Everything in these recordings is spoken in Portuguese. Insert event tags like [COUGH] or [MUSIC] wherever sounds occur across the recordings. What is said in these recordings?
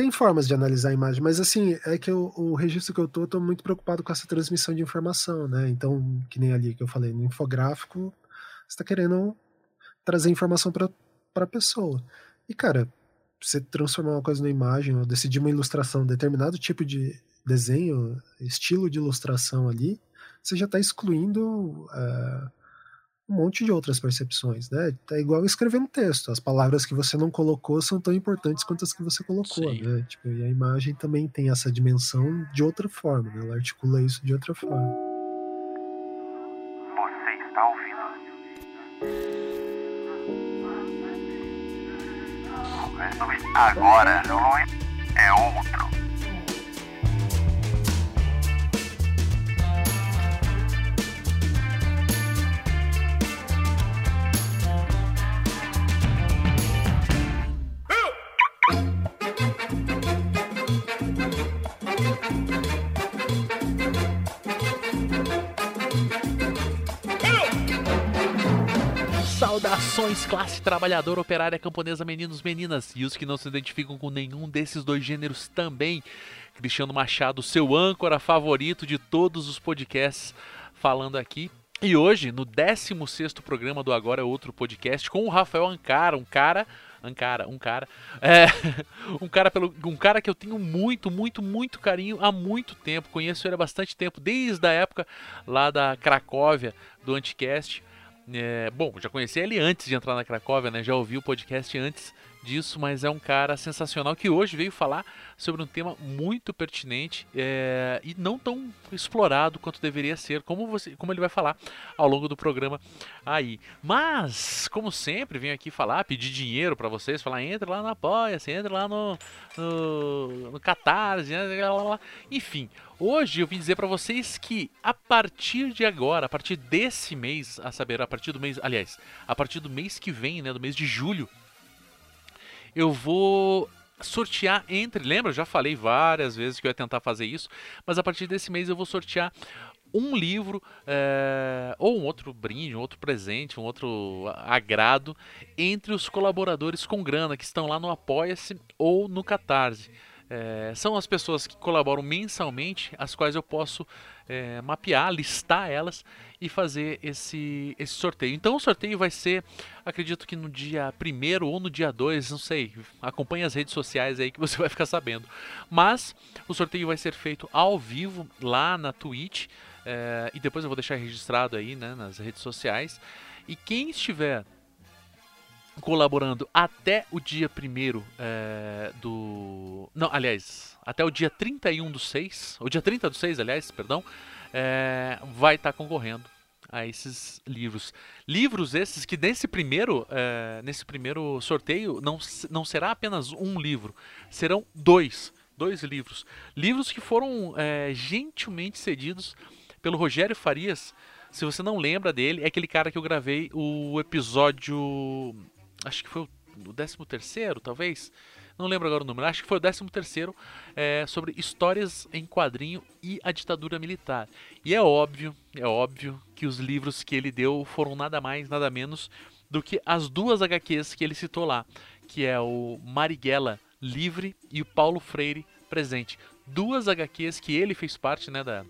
tem formas de analisar a imagem, mas assim, é que eu, o registro que eu tô, eu tô muito preocupado com essa transmissão de informação, né? Então, que nem ali que eu falei, no infográfico, você tá querendo trazer informação para a pessoa. E, cara, você transformar uma coisa numa imagem, ou decidir uma ilustração, determinado tipo de desenho, estilo de ilustração ali, você já está excluindo uh, um monte de outras percepções, né? É igual escrever um texto. As palavras que você não colocou são tão importantes quanto as que você colocou, Sim. né? Tipo, e a imagem também tem essa dimensão de outra forma, né? Ela articula isso de outra forma. Você está ouvindo? Agora é outro. Saudações, classe trabalhadora, operária, camponesa, meninos, meninas e os que não se identificam com nenhum desses dois gêneros também. Cristiano Machado, seu âncora favorito de todos os podcasts, falando aqui. E hoje, no 16 programa do Agora é Outro Podcast, com o Rafael Ancara, um cara Ancara, um cara. É, [LAUGHS] um cara pelo um cara que eu tenho muito, muito, muito carinho há muito tempo. Conheço ele há bastante tempo, desde a época lá da Cracóvia do Anticast. É, bom, já conheci ele antes de entrar na Cracóvia, né? Já ouvi o podcast antes disso, mas é um cara sensacional que hoje veio falar sobre um tema muito pertinente é, e não tão explorado quanto deveria ser, como, você, como ele vai falar ao longo do programa aí. Mas, como sempre, venho aqui falar, pedir dinheiro para vocês, falar, entra lá no Apoia-se, entra lá no, no, no Catarse, né? enfim. Hoje eu vim dizer para vocês que a partir de agora, a partir desse mês, a saber, a partir do mês, aliás, a partir do mês que vem, né, do mês de julho, eu vou sortear entre. Lembra? Eu já falei várias vezes que eu ia tentar fazer isso, mas a partir desse mês eu vou sortear um livro é, ou um outro brinde, um outro presente, um outro agrado entre os colaboradores com grana que estão lá no Apoia-se ou no Catarse. É, são as pessoas que colaboram mensalmente, as quais eu posso é, mapear, listar elas e fazer esse, esse sorteio. Então o sorteio vai ser, acredito que no dia 1 ou no dia 2, não sei, acompanhe as redes sociais aí que você [LAUGHS] vai ficar sabendo. Mas o sorteio vai ser feito ao vivo lá na Twitch é, e depois eu vou deixar registrado aí né, nas redes sociais. E quem estiver colaborando até o dia 1 é, do. Não, aliás, até o dia 31 do 6, o dia 30 do 6, aliás, perdão, é, vai estar tá concorrendo a esses livros. Livros esses que nesse primeiro, é, nesse primeiro sorteio não, não será apenas um livro, serão dois. Dois livros. Livros que foram é, gentilmente cedidos pelo Rogério Farias. Se você não lembra dele, é aquele cara que eu gravei o episódio acho que foi o 13 terceiro, talvez, não lembro agora o número, acho que foi o 13 terceiro, é, sobre histórias em quadrinho e a ditadura militar. E é óbvio, é óbvio que os livros que ele deu foram nada mais, nada menos do que as duas HQs que ele citou lá, que é o Marighella Livre e o Paulo Freire Presente. Duas HQs que ele fez parte, né, da,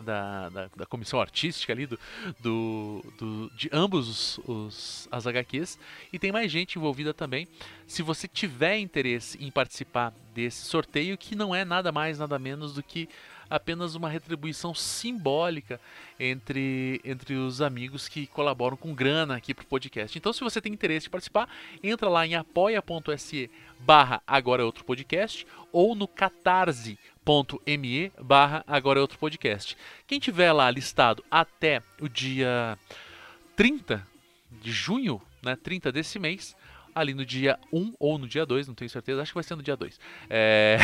da, da, da, comissão artística ali do, do, do de ambos os, os, as HQs e tem mais gente envolvida também. Se você tiver interesse em participar desse sorteio, que não é nada mais nada menos do que apenas uma retribuição simbólica entre, entre os amigos que colaboram com grana aqui para o podcast. Então, se você tem interesse em participar, entra lá em apoia.se barra agora é outro podcast ou no catarse me barra agora é outro podcast. Quem tiver lá listado até o dia 30 de junho, né, 30 desse mês, ali no dia 1 ou no dia 2, não tenho certeza, acho que vai ser no dia 2, é,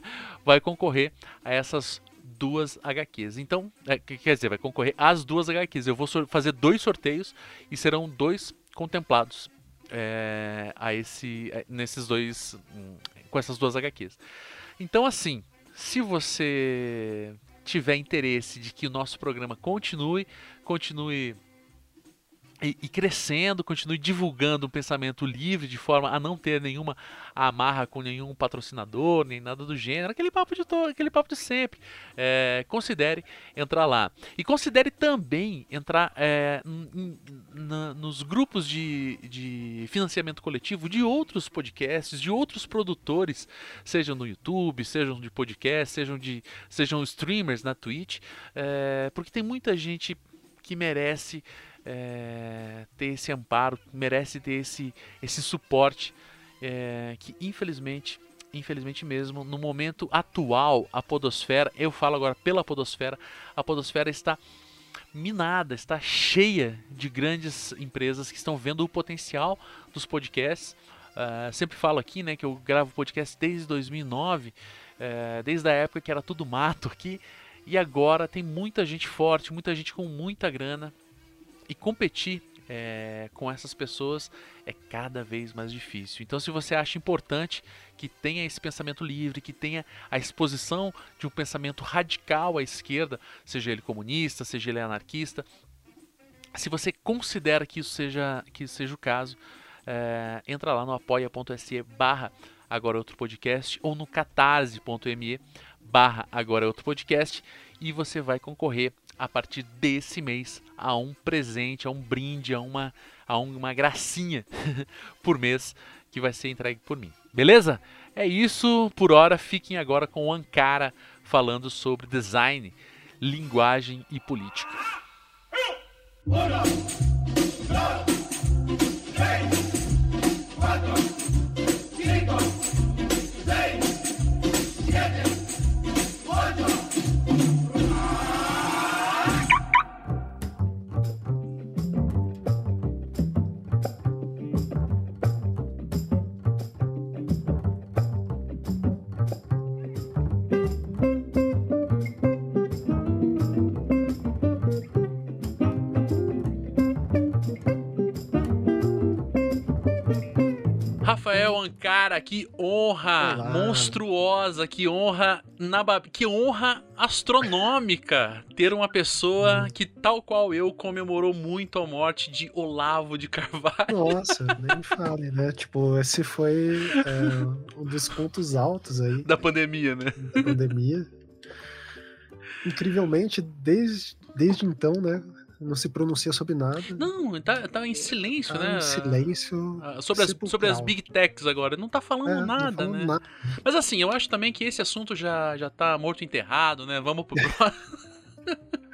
[LAUGHS] vai concorrer a essas duas HQs. Então, é, quer dizer, vai concorrer às duas HQs. Eu vou fazer dois sorteios e serão dois contemplados é, a esse, é, nesses dois, hum, com essas duas HQs. Então, assim, se você tiver interesse de que o nosso programa continue, continue e, e, crescendo, continue divulgando um pensamento livre, de forma a não ter nenhuma amarra com nenhum patrocinador, nem nada do gênero, aquele papo de, to, aquele papo de sempre. É, considere entrar lá. E considere também entrar é, nos grupos de, de financiamento coletivo de outros podcasts, de outros produtores, sejam no YouTube, sejam de podcast, sejam, de, sejam streamers na Twitch, é, porque tem muita gente que merece é, ter esse amparo, merece ter esse, esse suporte é, que infelizmente, infelizmente mesmo, no momento atual, a podosfera, eu falo agora pela podosfera, a podosfera está minada, está cheia de grandes empresas que estão vendo o potencial dos podcasts. Uh, sempre falo aqui, né, que eu gravo podcast desde 2009, uh, desde a época que era tudo mato aqui, e agora tem muita gente forte, muita gente com muita grana e competir é, com essas pessoas é cada vez mais difícil. Então, se você acha importante que tenha esse pensamento livre, que tenha a exposição de um pensamento radical à esquerda, seja ele comunista, seja ele anarquista, se você considera que isso seja, que isso seja o caso, é, entra lá no apoia.se barra agora outro podcast ou no catarse.me barra agora outro podcast e você vai concorrer a partir desse mês a um presente, a um brinde, a uma, a uma gracinha [LAUGHS] por mês que vai ser entregue por mim. Beleza? É isso por hora. Fiquem agora com o Ankara falando sobre design, linguagem e política. Rafael Ancara, que honra Olá. monstruosa, que honra na que honra astronômica ter uma pessoa hum. que, tal qual eu, comemorou muito a morte de Olavo de Carvalho. Nossa, nem [LAUGHS] fale, né? Tipo, esse foi é, um dos pontos altos aí. Da pandemia, né? Da pandemia. Incrivelmente, desde, desde então, né? Não se pronuncia sobre nada. Não, tá, tá em silêncio, tá né? Em silêncio. Ah, sobre as, sobre as big techs agora. Não tá falando é, nada, tá falando né? Nada. Mas assim, eu acho também que esse assunto já, já tá morto enterrado, né? Vamos pro próximo. [LAUGHS]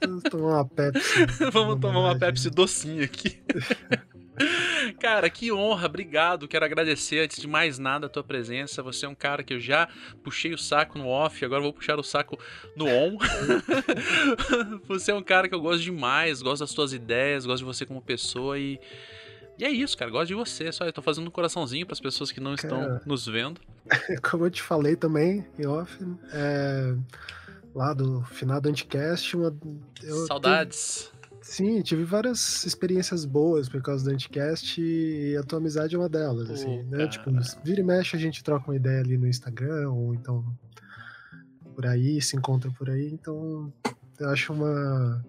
Vamos tomar uma Pepsi. [LAUGHS] Vamos tomar uma Pepsi docinha aqui. [LAUGHS] [LAUGHS] Cara, que honra, obrigado. Quero agradecer antes de mais nada a tua presença. Você é um cara que eu já puxei o saco no off, agora vou puxar o saco no on. [LAUGHS] você é um cara que eu gosto demais, gosto das tuas ideias, gosto de você como pessoa e. E é isso, cara. Gosto de você. Só eu tô fazendo um coraçãozinho para as pessoas que não estão cara, nos vendo. [LAUGHS] Como eu te falei também, em off, é, lá do final do Anticast, uma, Saudades. Sim, tive várias experiências boas por causa do Anticast e a tua amizade é uma delas, assim, né? Tipo, vira e mexe a gente troca uma ideia ali no Instagram, ou então por aí, se encontra por aí, então eu acho uma.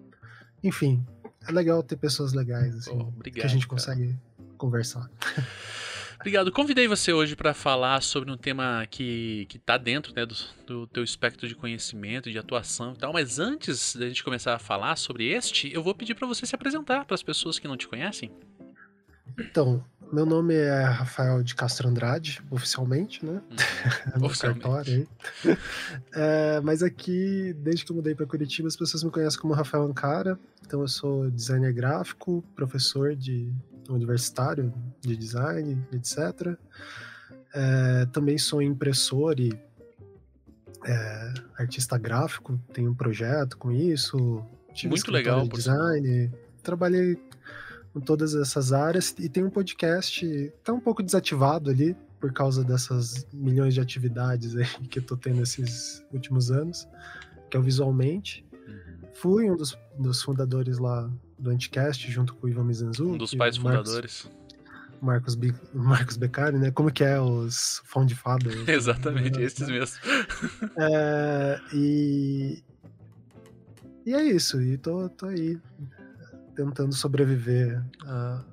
Enfim, é legal ter pessoas legais, assim, oh, obrigado, que a gente consegue cara. conversar. [LAUGHS] Obrigado. Convidei você hoje para falar sobre um tema que, que tá dentro né, do, do teu espectro de conhecimento, de atuação e tal. Mas antes da gente começar a falar sobre este, eu vou pedir para você se apresentar para as pessoas que não te conhecem. Então, meu nome é Rafael de Castro Andrade, oficialmente, né? Hum, [LAUGHS] oficialmente. cartório aí. É, mas aqui, desde que eu mudei para Curitiba, as pessoas me conhecem como Rafael Ancara. Então, eu sou designer gráfico, professor de universitário de design, etc. É, também sou impressor e é, artista gráfico, tenho um projeto com isso. Tive Muito legal. De design, trabalhei em todas essas áreas e tem um podcast, tá um pouco desativado ali por causa dessas milhões de atividades aí [LAUGHS] que eu tô tendo esses últimos anos, que é o Visualmente. Uhum. Fui um dos, dos fundadores lá do Anticast, junto com o Ivan Mizanzu. Um dos pais fundadores. Marcos, Marcos Beccari, né? Como que é os Found Fathers? [LAUGHS] Exatamente, né? esses mesmo. [LAUGHS] É, e, e é isso, e tô, tô aí tentando sobreviver a,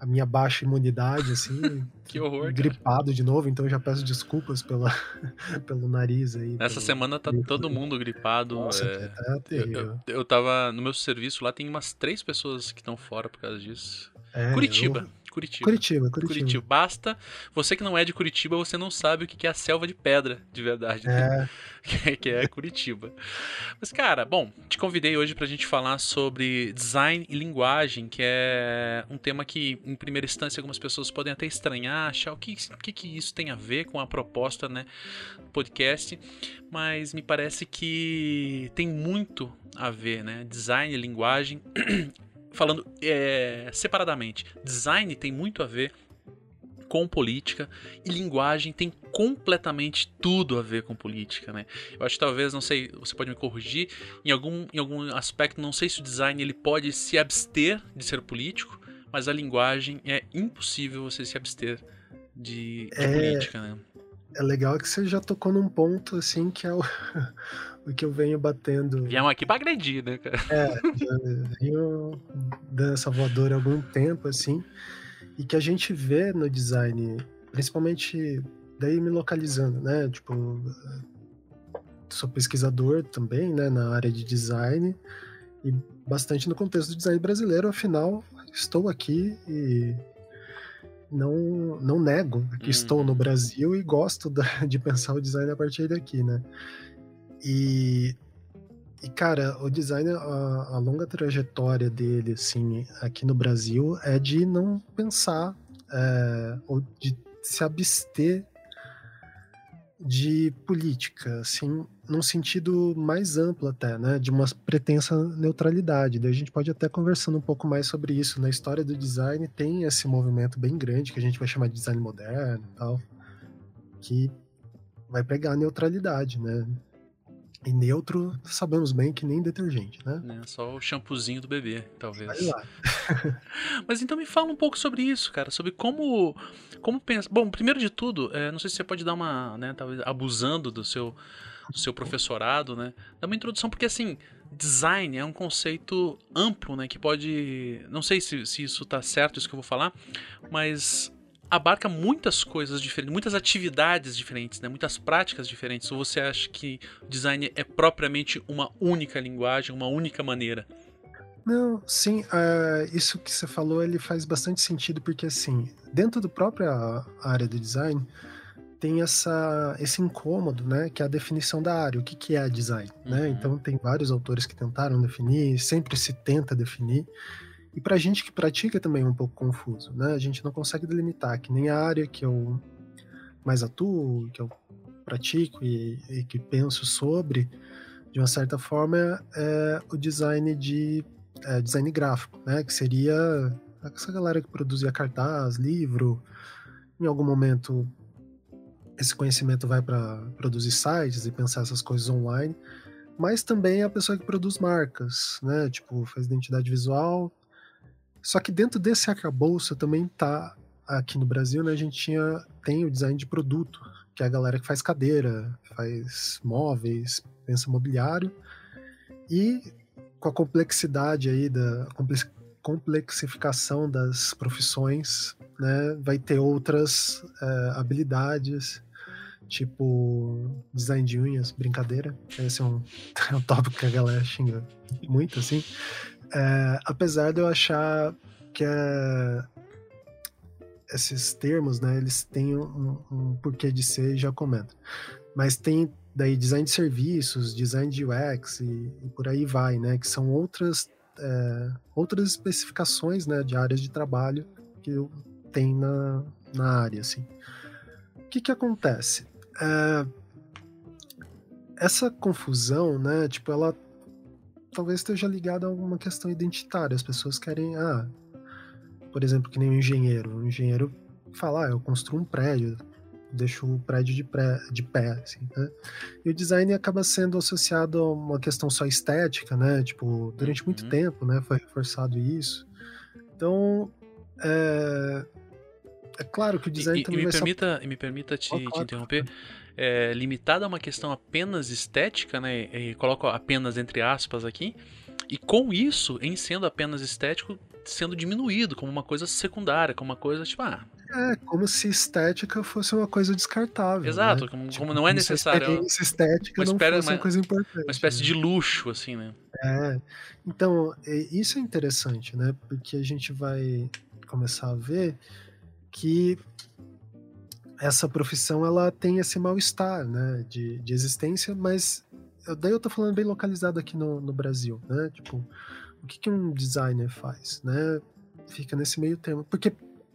a minha baixa imunidade, assim. [LAUGHS] Que horror. cara. gripado de novo, então eu já peço desculpas pela, [LAUGHS] pelo nariz aí. Nessa pelo- semana tá todo mundo gripado. Nossa, é, é eu, terrível. eu, eu tava no meu serviço lá, tem umas três pessoas que estão fora por causa disso. É, Curitiba. eu- Curitiba. Curitiba, Curitiba. Curitiba. Basta. Você que não é de Curitiba, você não sabe o que é a selva de pedra, de verdade. né? É, [LAUGHS] que- que é Curitiba. Mas, cara, bom, te convidei hoje pra gente falar sobre design e linguagem, que é um tema que, em primeira instância, algumas pessoas podem até estranhar, achar o que, o que, que isso tem a ver com a proposta, né, do podcast, mas me parece que tem muito a ver, né, design e linguagem. Falando é, separadamente, design tem muito a ver com política e linguagem tem completamente tudo a ver com política, né? Eu acho que talvez, não sei, você pode me corrigir, em algum, em algum aspecto, não sei se o design ele pode se abster de ser político, mas a linguagem é impossível você se abster de, de É. política, né? é legal que você já tocou num ponto, assim, que é o, [LAUGHS] que eu venho batendo. Viemos aqui pra agredir, né, cara? É, venho dando essa voadora há algum tempo, assim, e que a gente vê no design, principalmente daí me localizando, né? Tipo, sou pesquisador também, né, na área de design, e bastante no contexto do design brasileiro, afinal, estou aqui e não, não nego que Uhum. estou no Brasil e gosto da- de pensar o design a partir daqui, né? E e, cara, o design, a, a longa trajetória dele, assim, aqui no Brasil, é de não pensar, é, ou de se abster de política, assim, num sentido mais amplo até, né, de uma pretensa neutralidade. Daí a gente pode até conversando um pouco mais sobre isso. Na história do design tem esse movimento bem grande, que a gente vai chamar de design moderno e tal, que vai pegar a neutralidade, né, e neutro, sabemos bem que nem detergente, né? Né, Só o shampoozinho do bebê, talvez. Vai lá. [LAUGHS] Mas então me fala um pouco sobre isso, cara, sobre como como pensa. Bom, primeiro de tudo, é, não sei se você pode dar uma, né, talvez abusando do seu do seu professorado, né? Dar uma introdução porque assim, design é um conceito amplo, né, que pode, não sei se, se isso tá certo isso que eu vou falar, mas abarca muitas coisas diferentes, muitas atividades diferentes, né? muitas práticas diferentes. Ou você acha que design é propriamente uma única linguagem, uma única maneira? Não, sim, é, isso que você falou, ele faz bastante sentido, porque assim, dentro da própria área do design, tem essa, esse incômodo, né, que é a definição da área, o que, que é design, né? Uhum. Então tem vários autores que tentaram definir, sempre se tenta definir, e pra gente que pratica também é um pouco confuso, né? A gente não consegue delimitar que nem a área que eu mais atuo, que eu pratico e, e que penso sobre, de uma certa forma, é o design de é, design gráfico, né? Que seria essa galera que produzia cartaz, livro. Em algum momento, esse conhecimento vai para produzir sites e pensar essas coisas online. Mas também é a pessoa que produz marcas, né? Tipo, faz identidade visual. Só que dentro desse arcabouço também tá aqui no Brasil, né? A gente tinha tem o design de produto, que é a galera que faz cadeira, faz móveis, pensa mobiliário. E com a complexidade aí da complex- complexificação das profissões, né, vai ter outras é, habilidades, tipo design de unhas, brincadeira. Esse é um, [LAUGHS] é um tópico que a galera xinga muito, assim. É, apesar de eu achar que é, esses termos, né, eles têm um, um porquê de ser já comento. Mas tem daí design de serviços, design de UX e, e por aí vai, né, que são outras é, outras especificações, né, de áreas de trabalho que tem na, na área, assim. O que que acontece? É, essa confusão, né, tipo, ela talvez esteja ligada a alguma questão identitária. As pessoas querem, ah, por exemplo, que nem um engenheiro. O engenheiro fala, ah, eu construo um prédio, deixo o prédio de, pré, de pé, assim, né? E o design acaba sendo associado a uma questão só estética, né? Tipo, durante muito Uhum. tempo, né? Foi reforçado isso. Então, é, é claro que o design E, e também me vai ser permita, e me permita te, te interromper. É, limitada a uma questão apenas estética, né? E coloco apenas entre aspas aqui. E com isso, em sendo apenas estético, sendo diminuído como uma coisa secundária, como uma coisa tipo, ah, É, como se estética fosse uma coisa descartável. exato, né? como, Tipo, como não é necessário, é experiência estética uma não espécie- fosse uma uma- coisa importante. uma espécie né? de luxo, assim, né? É, então, é, isso é interessante, né? Porque a gente vai começar a ver que essa profissão ela tem esse mal-estar, né? De, de existência, mas daí eu tô falando bem localizado aqui no, no Brasil, né? Tipo, o que, que um designer faz, né? Fica nesse meio termo. Porque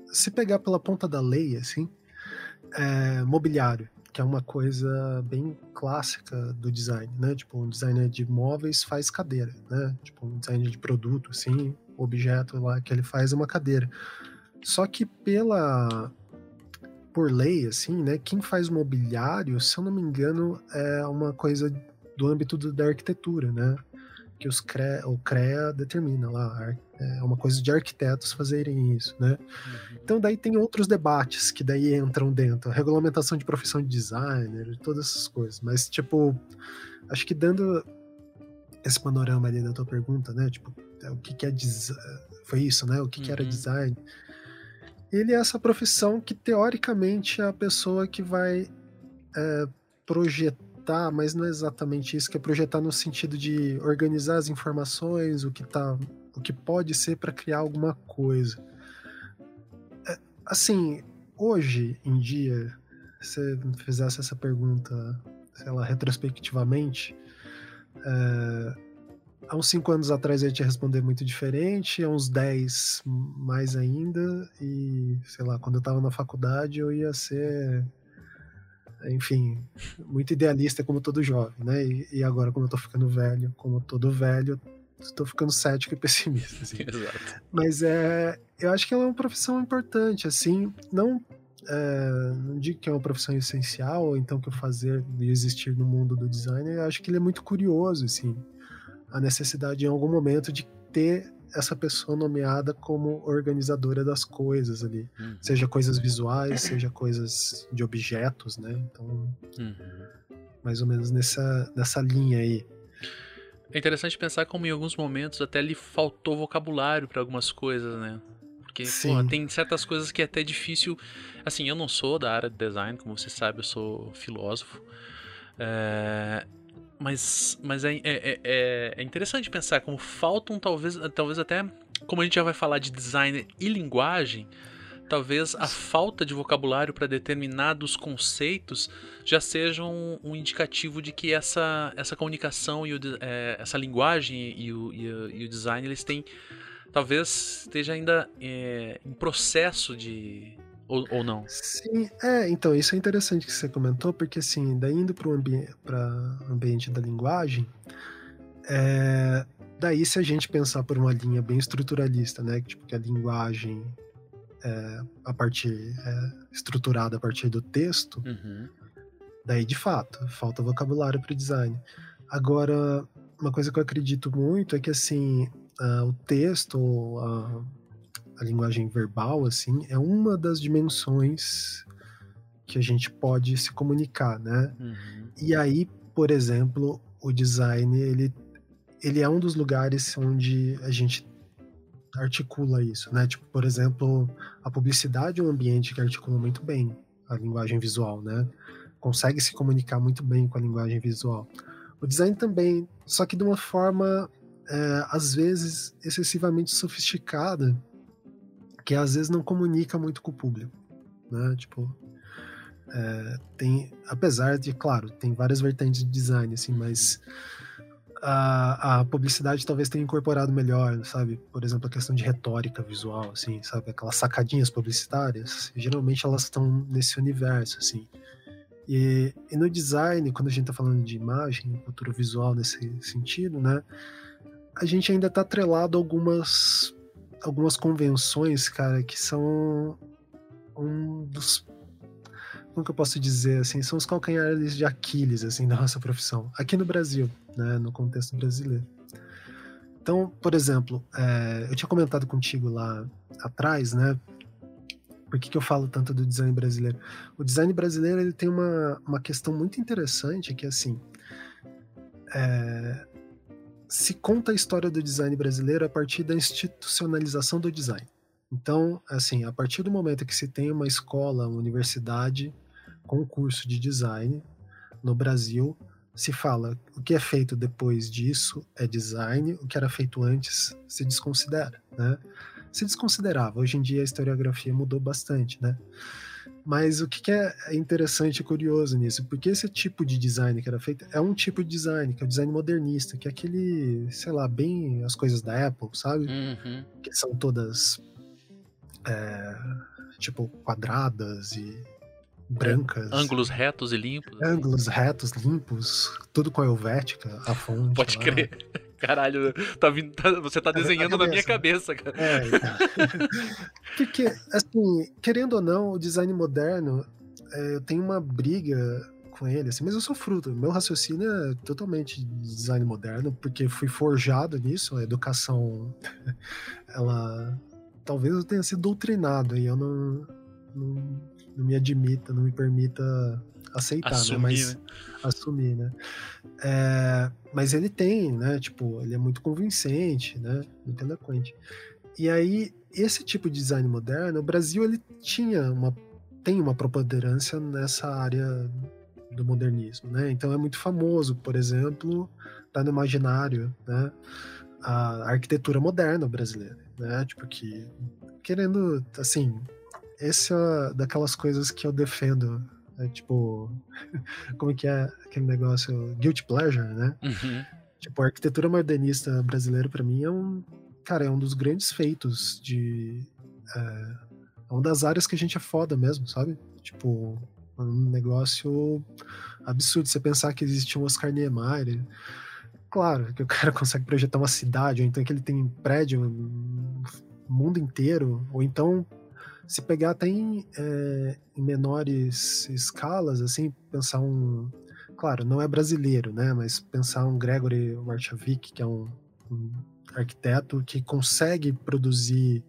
se pegar pela ponta da lei, assim, é, mobiliário, que é uma coisa bem clássica do design, né? Tipo, um designer de móveis faz cadeira, né? Tipo, um designer de produto, assim, objeto lá que ele faz é uma cadeira. Só que pela por lei, assim, né? Quem faz mobiliário, se eu não me engano, é uma coisa do âmbito da arquitetura, né? Que os CREA, o CREA determina lá, é uma coisa de arquitetos fazerem isso, né? Então daí tem outros debates que daí entram dentro, a regulamentação de profissão de designer, todas essas coisas. Mas tipo, acho que dando esse panorama ali da tua pergunta, né? Tipo, o que, que é design? Foi isso, né? O que, que era Uhum. design? Ele é essa profissão que teoricamente é a pessoa que vai é, projetar, mas não é exatamente isso, que é projetar no sentido de organizar as informações, o que tá, o que pode ser para criar alguma coisa. Assim, hoje em dia, se fizesse essa pergunta, sei lá, retrospectivamente, é, há uns 5 anos atrás eu ia te responder muito diferente, há uns 10 mais ainda, e sei lá, quando eu tava na faculdade eu ia ser, enfim, muito idealista como todo jovem, né? E, e agora, como eu tô ficando velho, como todo velho, tô ficando cético e pessimista. Assim. [LAUGHS] Exato. Mas é, eu acho que ela é uma profissão importante, assim, não, é, não digo que é uma profissão essencial, ou então que o fazer e existir no mundo do design, eu acho que ele é muito curioso, assim, a necessidade em algum momento de ter essa pessoa nomeada como organizadora das coisas ali, Uhum. seja coisas visuais, seja coisas de objetos, né? Então, Uhum. mais ou menos nessa, nessa linha aí. É interessante pensar como em alguns momentos até lhe faltou vocabulário para algumas coisas, né? Porque, porra, tem certas coisas que é até difícil. Assim, eu não sou da área de design, como você sabe, eu sou filósofo. É, Mas, mas é, é, é, é interessante pensar como faltam, talvez, talvez até. Como a gente já vai falar de design e linguagem, talvez a falta de vocabulário para determinados conceitos já seja um, um indicativo de que essa, essa comunicação e o é, essa linguagem e o, e o- e o design eles têm talvez esteja ainda é, em processo de ou, ou não Sim, é, então, isso é interessante que você comentou, porque assim, daí indo para o ambi ambiente da linguagem, é, daí se a gente pensar por uma linha bem estruturalista, né, tipo, que a linguagem é, a partir, é estruturada a partir do texto, Uhum. daí de fato, falta vocabulário para o design. Agora, uma coisa que eu acredito muito é que assim, ah, o texto, ou a, linguagem verbal, assim, é uma das dimensões que a gente pode se comunicar, né? Uhum. E aí, por exemplo, o design, ele, ele é um dos lugares onde a gente articula isso, né? Tipo, por exemplo, a publicidade é um ambiente que articula muito bem a linguagem visual, né? Consegue se comunicar muito bem com a linguagem visual. O design também, só que de uma forma, é, às vezes, excessivamente sofisticada, que às vezes não comunica muito com o público, né? Tipo, é, tem, apesar de, claro, tem várias vertentes de design, assim, mas a, a publicidade talvez tenha incorporado melhor, sabe? Por exemplo, a questão de retórica visual, assim, sabe? Aquelas sacadinhas publicitárias, geralmente elas estão nesse universo, assim. E, e no design, quando a gente tá falando de imagem, cultura visual nesse sentido, né? A gente ainda tá atrelado a algumas, algumas convenções, cara, que são um dos como que eu posso dizer assim, são os calcanhares de Aquiles assim da nossa profissão, aqui no Brasil, né, no contexto brasileiro. Então, por exemplo, é, eu tinha comentado contigo lá atrás, né? Por que, que eu falo tanto do design brasileiro? O design brasileiro ele tem uma, uma questão muito interessante que é assim, é, se conta a história do design brasileiro a partir da institucionalização do design. Então, assim, a partir do momento que se tem uma escola, uma universidade com um curso de design no Brasil, se fala o que é feito depois disso é design, o que era feito antes se desconsidera, né? Se desconsiderava. Hoje em dia a historiografia mudou bastante, né? Mas o que é interessante e curioso nisso? Porque esse tipo de design que era feito é um tipo de design, que é o design modernista, que é aquele, sei lá, bem as coisas da Apple, sabe? Uhum. Que são todas, é, tipo, quadradas e brancas. Ângulos retos e limpos. Ângulos retos, limpos, tudo com a helvética, a fonte. Pode lá. crer. Caralho, tá vindo, tá- você tá Na desenhando na minha cabeça. cara. É, então. [LAUGHS] Porque, assim, querendo ou não, o design moderno, é, eu tenho uma briga com ele, assim, mas eu sou fruto. Meu raciocínio é totalmente de design moderno, porque fui forjado nisso, a educação, [LAUGHS] ela. Talvez eu tenha sido doutrinado e eu não, não, não me admita, não me permita aceitar, Assumir, né? Mas, né? assumir, né? É, mas ele tem, né? Tipo, ele é muito convincente, né? Muito eloquente. E aí, esse tipo de design moderno, o Brasil ele tinha uma tem uma preponderância nessa área do modernismo, né? Então é muito famoso, por exemplo, tá no imaginário, né? A arquitetura moderna brasileira, né? Tipo que querendo, assim, esse é daquelas coisas que eu defendo, né? tipo, [LAUGHS] como que é aquele negócio guilty pleasure, né? Uhum. Tipo, a arquitetura modernista brasileira, pra mim, é um. Cara, é um dos grandes feitos de. É, é uma das áreas que a gente é foda mesmo, sabe? Tipo, é um negócio absurdo. Você pensar que existia um Oscar Niemeyer. Claro, que o [LAUGHS] cara consegue projetar uma cidade, ou então que ele tem prédio no mundo inteiro, ou então se pegar até em, é, em menores escalas, assim, pensar um, claro, não é brasileiro, né? Mas pensar um Gregory Warchavik, que é um, um arquiteto que consegue produzir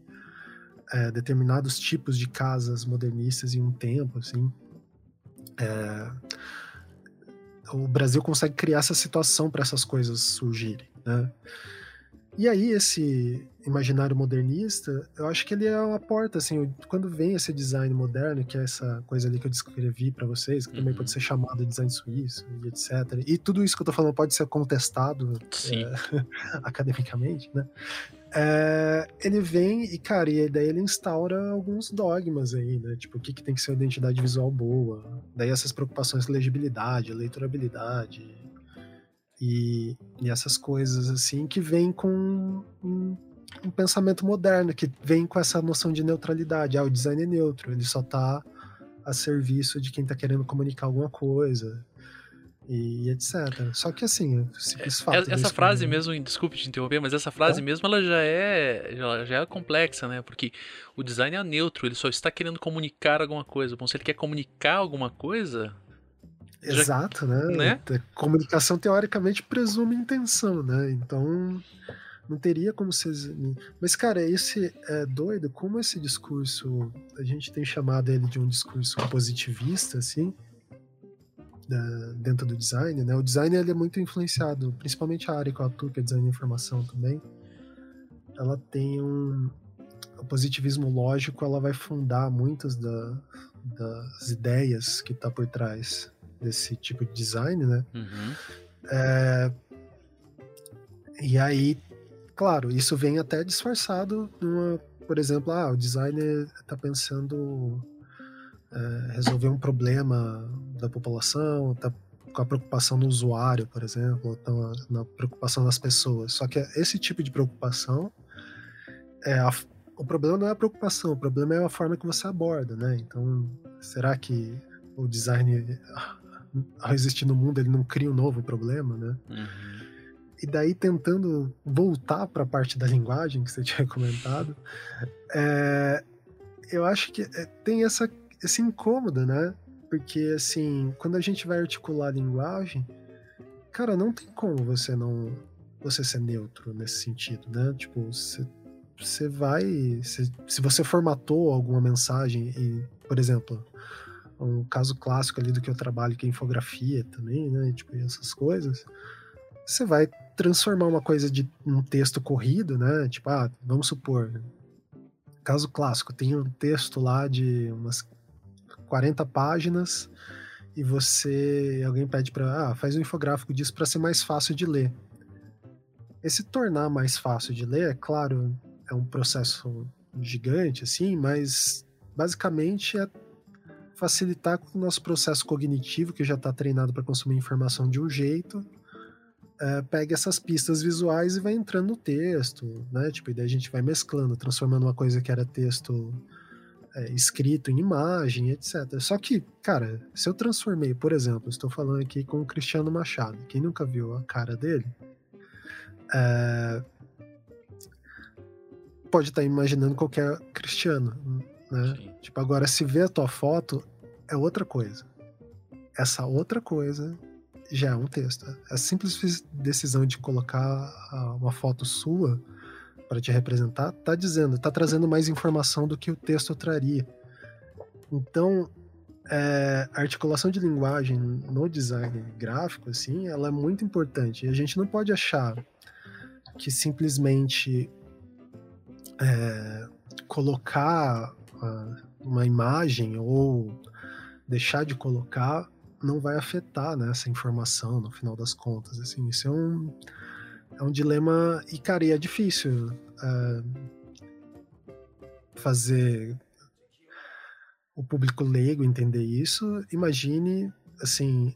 é, determinados tipos de casas modernistas em um tempo, assim. É, o Brasil consegue criar essa situação para essas coisas surgirem, né? E aí esse imaginário modernista, eu acho que ele é uma porta, assim, quando vem esse design moderno, que é essa coisa ali que eu descrevi para vocês, que também Uhum. pode ser chamado de design suíço e etc. E tudo isso que eu tô falando pode ser contestado é, [LAUGHS] academicamente, né? É, ele vem e, cara, e daí ele instaura alguns dogmas aí, né? Tipo, o que, que tem que ser uma identidade visual boa. Daí essas preocupações de legibilidade, leiturabilidade e, e essas coisas assim que vêm com um, um pensamento moderno, que vem com essa noção de neutralidade. Ah, o design é neutro, ele só tá a serviço de quem tá querendo comunicar alguma coisa. E etc. Só que assim, simples fato. Essa, frase escrever- mesmo, desculpe te interromper, mas essa frase mesmo ela já é, já, já é complexa, né? Porque o design é neutro, ele só está querendo comunicar alguma coisa. Bom, se ele quer comunicar alguma coisa, já- Exato, né? né? Comunicação teoricamente presume intenção, né? Então não teria como ser. Mas, cara, esse é doido como esse discurso, a gente tem chamado ele de um discurso positivista, assim, da- dentro do design, né? O design ele é muito influenciado, principalmente a área que eu atuo, que é design de informação também. Ela tem um. O positivismo lógico, ela vai fundar muitas da- das ideias que tá por trás desse tipo de design, né? uhum, É, E aí, claro, isso vem até disfarçado numa, por exemplo, ah, o designer está pensando é, resolver um problema da população, está com a preocupação do usuário, por exemplo, ou tá na preocupação das pessoas. Só que esse tipo de preocupação é a, o problema não é a preocupação, o problema é a forma que você aborda, né? Então, será que o design ao existir no mundo ele não cria um novo problema, né? uhum. E daí tentando voltar para a parte da linguagem que você [LAUGHS] tinha comentado, é, eu acho que é, tem essa esse incômodo, né? Porque assim, quando a gente vai articular a linguagem, cara, não tem como você não você ser neutro nesse sentido, né? Tipo, você, você vai, se, se você formatou alguma mensagem e, por exemplo, um caso clássico ali do que eu trabalho que é infografia também, né? Tipo, essas coisas você vai transformar uma coisa de um texto corrido, né? Tipo, ah, vamos supor, caso clássico, tem um texto lá de umas 40 páginas e você alguém pede para ah, faz um infográfico disso para ser mais fácil de ler. Esse tornar mais fácil de ler, é claro, é um processo gigante assim, mas basicamente é facilitar o nosso processo cognitivo que já está treinado para consumir informação de um jeito é, pega essas pistas visuais e vai entrando no texto, né? Tipo, e daí a gente vai mesclando, transformando uma coisa que era texto é, escrito em imagem, etc. Só que, cara, se eu transformei, por exemplo, estou falando aqui com o Cristiano Machado, quem nunca viu a cara dele, é, pode estar tá imaginando qualquer cristiano, né? Tipo, agora se vê a tua foto, é outra coisa. Essa outra coisa já é um texto. A simples decisão de colocar uma foto sua para te representar tá dizendo, tá trazendo mais informação do que o texto traria. Então, é, a articulação de linguagem no design gráfico, assim, ela é muito importante. E a gente não pode achar que simplesmente é, colocar uma imagem ou deixar de colocar não vai afetar né, essa informação no final das contas. Assim, isso é um, é um dilema e, cara, e é difícil é, fazer o público leigo entender isso. Imagine, assim,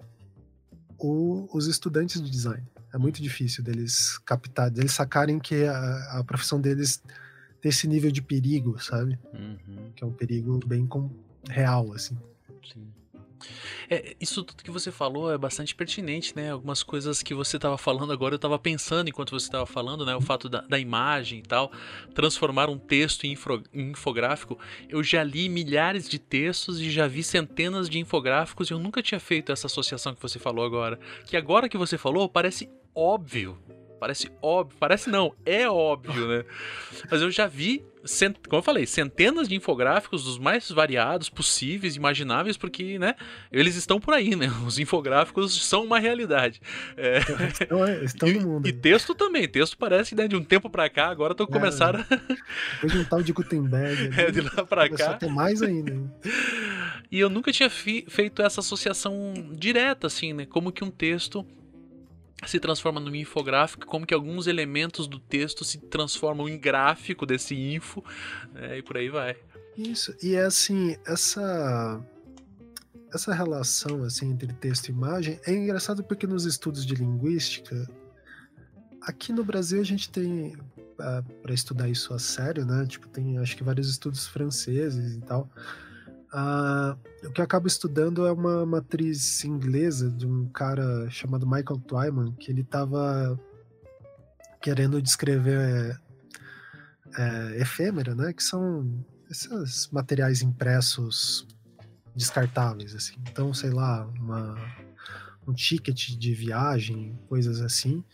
o, os estudantes de design. É muito difícil deles captar, deles sacarem que a, a profissão deles tem esse nível de perigo, sabe? Uhum. Que é um perigo bem com, real, assim. Sim. É, isso tudo que você falou é bastante pertinente, né? Algumas coisas que você estava falando agora, eu estava pensando enquanto você estava falando, né? O fato da, da, imagem e tal, transformar um texto em, infro, em, infográfico. Eu já li milhares de textos e já vi centenas de infográficos e eu nunca tinha feito essa associação que você falou agora. Que agora que você falou, parece óbvio. Parece óbvio, parece não, é óbvio, né? Mas eu já vi cent... como eu falei, centenas de infográficos dos mais variados possíveis, imagináveis, porque, né, eles estão por aí, né? [LAUGHS] Os infográficos são uma realidade. É... Estão, estão no mundo. E, e, texto também. Texto parece, né, de um tempo para cá, agora tô começando é, a... [LAUGHS] Depois de um tal de Gutenberg. é, de lá pra cá. Tem mais ainda. E eu nunca tinha feito essa associação direta, assim, né? Como que um texto se transforma num infográfico, como que alguns elementos do texto se transformam em gráfico desse info, né, e por aí vai. Isso, e é assim, essa essa relação assim entre texto e imagem é engraçado porque nos estudos de linguística aqui no Brasil a gente tem ah, para estudar isso a sério, né? Tipo, tem acho que vários estudos franceses e tal. Uh, o que eu acabo estudando é uma matriz inglesa de um cara chamado Michael Twyman, que ele estava querendo descrever é, é, efêmera, né? Que são esses materiais impressos descartáveis, assim. Então, sei lá, uma, um ticket de viagem, coisas assim.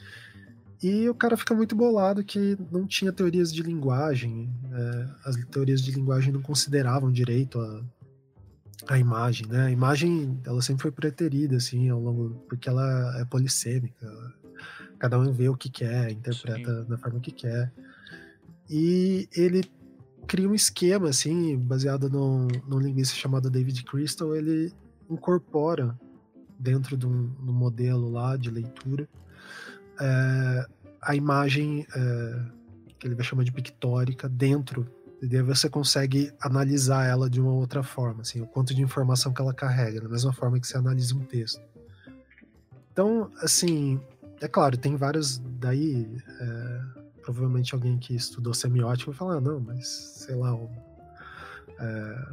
E o cara fica muito bolado que não tinha teorias de linguagem. É, as teorias de linguagem não consideravam direito a a imagem, né? A imagem, ela sempre foi preterida, assim, ao longo, porque ela é polissêmica. Cada um vê o que quer, interpreta Sim. da forma que quer. E ele cria um esquema, assim, baseado num, num linguista chamado David Crystal, ele incorpora dentro de um, de um modelo lá de leitura é, a imagem é, que ele vai chamar de pictórica dentro e daí você consegue analisar ela de uma outra forma, assim, o quanto de informação que ela carrega, da mesma forma que você analisa um texto. Então, assim, é claro, tem vários daí. É, provavelmente alguém que estudou semiótica vai falar, ah, não, mas sei lá, o, é,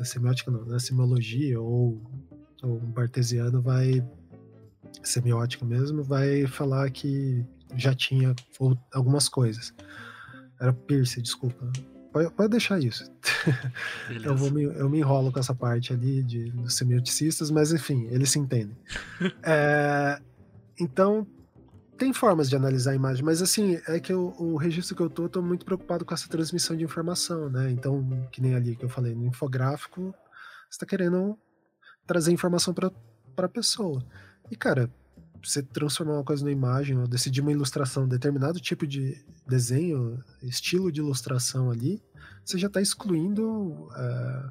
a semiótica não, né, semiologia ou, ou um bartesiano vai, semiótica mesmo, vai falar que já tinha ou, algumas coisas. Era Pierce, desculpa. Pode, pode deixar isso. [LAUGHS] eu, vou me, eu me enrolo com essa parte ali de, dos semioticistas, mas enfim, eles se entendem. [LAUGHS] é, então, tem formas de analisar a imagem, mas assim, é que eu, o registro que eu tô, eu tô muito preocupado com essa transmissão de informação, né? Então, que nem ali que eu falei, no infográfico, você tá querendo trazer informação para a pessoa. E, cara, você transformar uma coisa numa imagem ou decidir uma ilustração, determinado tipo de desenho, estilo de ilustração ali, você já está excluindo é,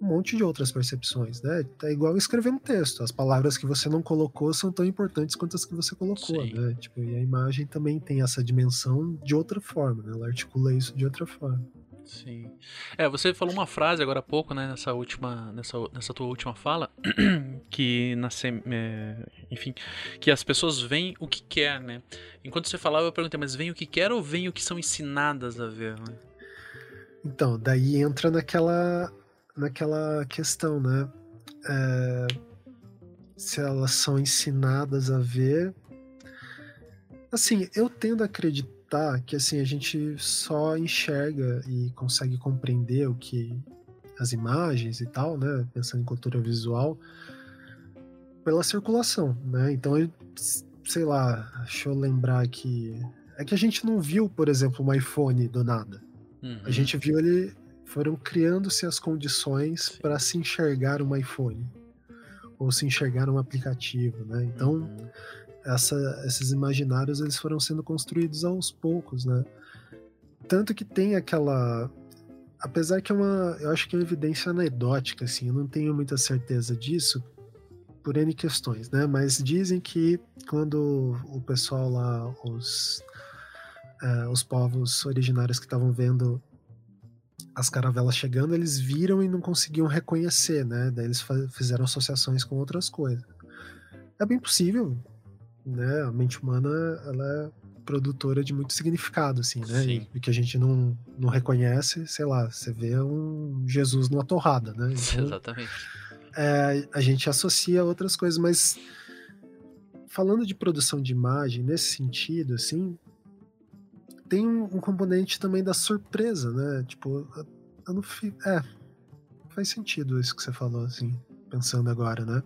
um monte de outras percepções, né? É igual escrever um texto. As palavras que você não colocou são tão importantes quanto as que você colocou, Sim. né? Tipo, e a imagem também tem essa dimensão de outra forma, né? Ela articula isso de outra forma. Sim. É, você falou uma frase agora há pouco, né, nessa última, nessa, nessa tua última fala, [CLEARS THROAT] que na é, enfim, que as pessoas veem o que quer, né? Enquanto você falava, eu perguntei, mas veem o que quer ou veem o que são ensinadas a ver, né? Então, daí entra naquela, naquela questão, né? É, se elas são ensinadas a ver. Assim, eu tendo a acreditar que assim, a gente só enxerga e consegue compreender o que. as imagens e tal, né? Pensando em cultura visual, pela circulação, né? Então, eu- sei lá, deixa eu lembrar aqui. É que a gente não viu, por exemplo, um iPhone do nada. Uhum. A gente viu ele foram criando-se as condições para se enxergar um iPhone ou se enxergar um aplicativo, né? Então Uhum. Essa- esses imaginários eles foram sendo construídos aos poucos, né? Tanto que tem aquela, apesar que é uma, eu acho que é uma evidência anedótica, assim, eu não tenho muita certeza disso por N questões, né? Mas dizem que quando o pessoal lá, os eh, os povos originários que estavam vendo as caravelas chegando, eles viram e não conseguiam reconhecer, né? Daí eles fizeram associações com outras coisas. É bem possível, né? A mente humana, ela é produtora de muito significado, assim, né? Sim. E que a gente não, não reconhece, sei lá, você vê um Jesus numa torrada, né? [LAUGHS] Então, Exatamente. é, a gente associa outras coisas, mas falando de produção de imagem nesse sentido, assim, tem um, um componente também da surpresa, né? Tipo, eu- eu não fi... é faz sentido isso que você falou, assim, pensando agora, né?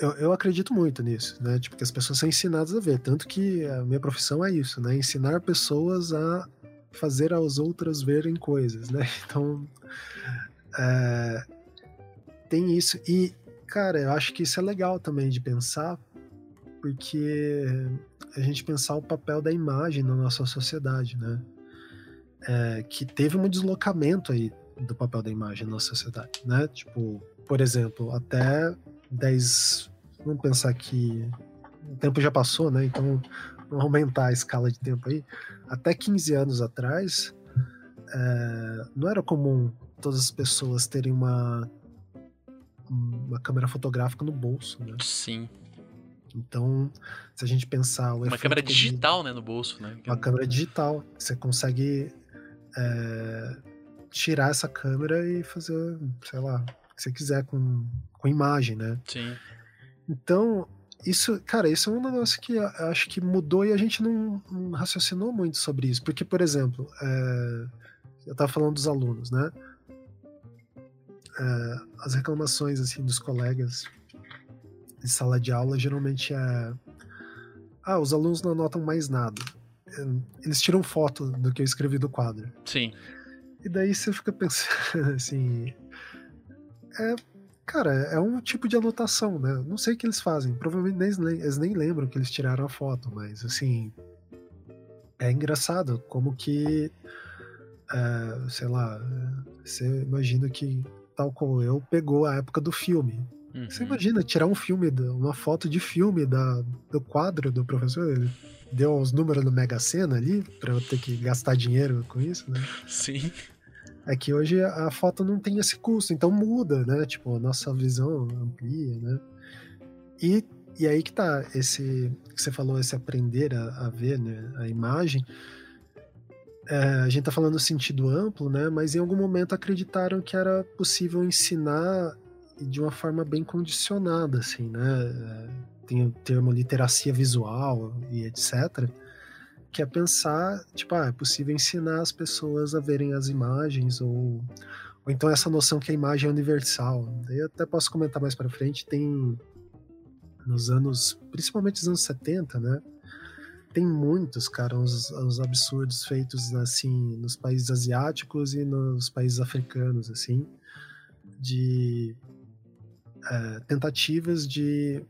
Eu, eu acredito muito nisso, né? Tipo, que as pessoas são ensinadas a ver, tanto que a minha profissão é isso, né? Ensinar pessoas a fazer as outras verem coisas, né? [LAUGHS] Então, é, tem isso. E, cara, eu acho que isso é legal também de pensar, porque a gente pensar o papel da imagem na nossa sociedade, né? É, que teve um deslocamento aí do papel da imagem na nossa sociedade, né? Tipo, por exemplo, até 10. Vamos pensar que o tempo já passou, né? Então, vamos aumentar a escala de tempo aí. Até 15 anos atrás, é, não era comum todas as pessoas terem uma uma câmera fotográfica no bolso, né? Sim. Então, se a gente pensar o Uma câmera de- digital, né, no bolso, né? uma câmera digital, você consegue é, tirar essa câmera e fazer, sei lá, que você quiser com, com imagem, né? Sim. Então, isso, cara, isso é um negócio que eu acho que mudou e a gente não, não raciocinou muito sobre isso. Porque, por exemplo, é, eu tava falando dos alunos, né? É, as reclamações, assim, dos colegas de sala de aula geralmente é... Ah, os alunos não anotam mais nada. Eles tiram foto do que eu escrevi do quadro. Sim. E daí você fica pensando [LAUGHS] assim. É, cara, é um tipo de anotação, né? Não sei o que eles fazem. Provavelmente eles nem, eles nem lembram que eles tiraram a foto, mas assim. É engraçado como que. é, sei lá. Você imagina que, tal como eu, pegou a época do filme. Você Uhum. imagina tirar um filme, uma foto de filme da, do quadro do professor? Ele deu os números no Mega Sena ali, pra eu ter que gastar dinheiro com isso, né? Sim. É que hoje a foto não tem esse custo, então muda, né? Tipo, a nossa visão amplia, né? E, e aí que tá, esse que você falou, esse aprender a, a ver né, a imagem. É, a gente tá falando no sentido amplo, né? Mas em algum momento acreditaram que era possível ensinar de uma forma bem condicionada, assim, né? É, Tem o termo literacia visual e etc que é pensar, tipo, ah, é possível ensinar as pessoas a verem as imagens, ou, ou então essa noção que a imagem é universal. Eu até posso comentar mais para frente, tem nos anos, principalmente nos anos 70, né? Tem muitos, cara, uns absurdos feitos, assim, nos países asiáticos e nos países africanos, assim, de é, tentativas de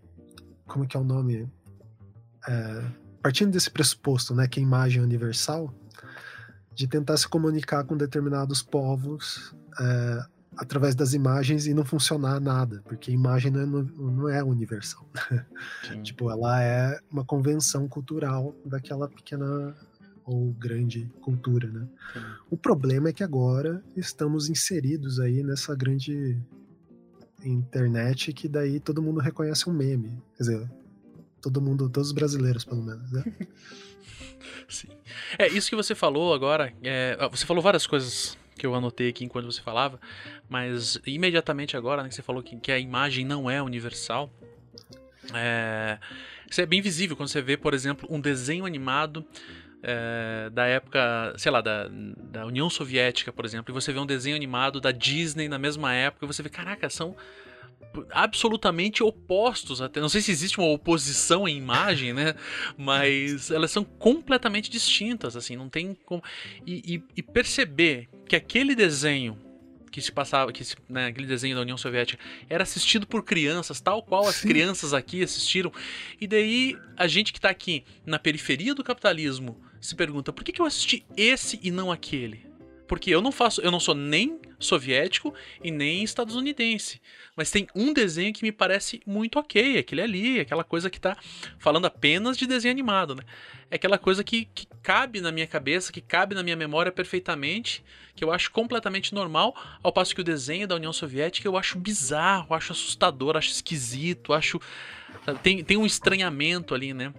como que é o nome? É, partindo desse pressuposto, né, que a imagem é universal, de tentar se comunicar com determinados povos é, através das imagens e não funcionar nada, porque a imagem não é, não é universal. [LAUGHS] tipo, ela é uma convenção cultural daquela pequena ou grande cultura, né? Sim. O problema é que agora estamos inseridos aí nessa grande internet que daí todo mundo reconhece um meme. Quer dizer, todo mundo, todos os brasileiros, pelo menos, né? [LAUGHS] Sim. É, isso que você falou agora, é, você falou várias coisas que eu anotei aqui enquanto você falava, mas imediatamente agora, né, que você falou que, que a imagem não é universal, é, isso é bem visível quando você vê, por exemplo, um desenho animado é, da época, sei lá, da, da União Soviética, por exemplo, e você vê um desenho animado da Disney na mesma época, e você vê, caraca, são absolutamente opostos até não sei se existe uma oposição em imagem né [LAUGHS] mas elas são completamente distintas assim não tem como e, e, e perceber que aquele desenho que se passava, que se, né, aquele desenho da União Soviética era assistido por crianças, tal qual as Sim. crianças aqui assistiram. E daí a gente que está aqui na periferia do capitalismo se pergunta por que, que eu assisti esse e não aquele? Porque eu não faço, eu não sou nem soviético e nem estadunidense. Mas tem um desenho que me parece muito ok, aquele ali, aquela coisa que tá falando apenas de desenho animado, né? É aquela coisa que, que cabe na minha cabeça, que cabe na minha memória perfeitamente, que eu acho completamente normal, ao passo que o desenho da União Soviética eu acho bizarro, acho assustador, acho esquisito, acho. Tem, tem um estranhamento ali, né?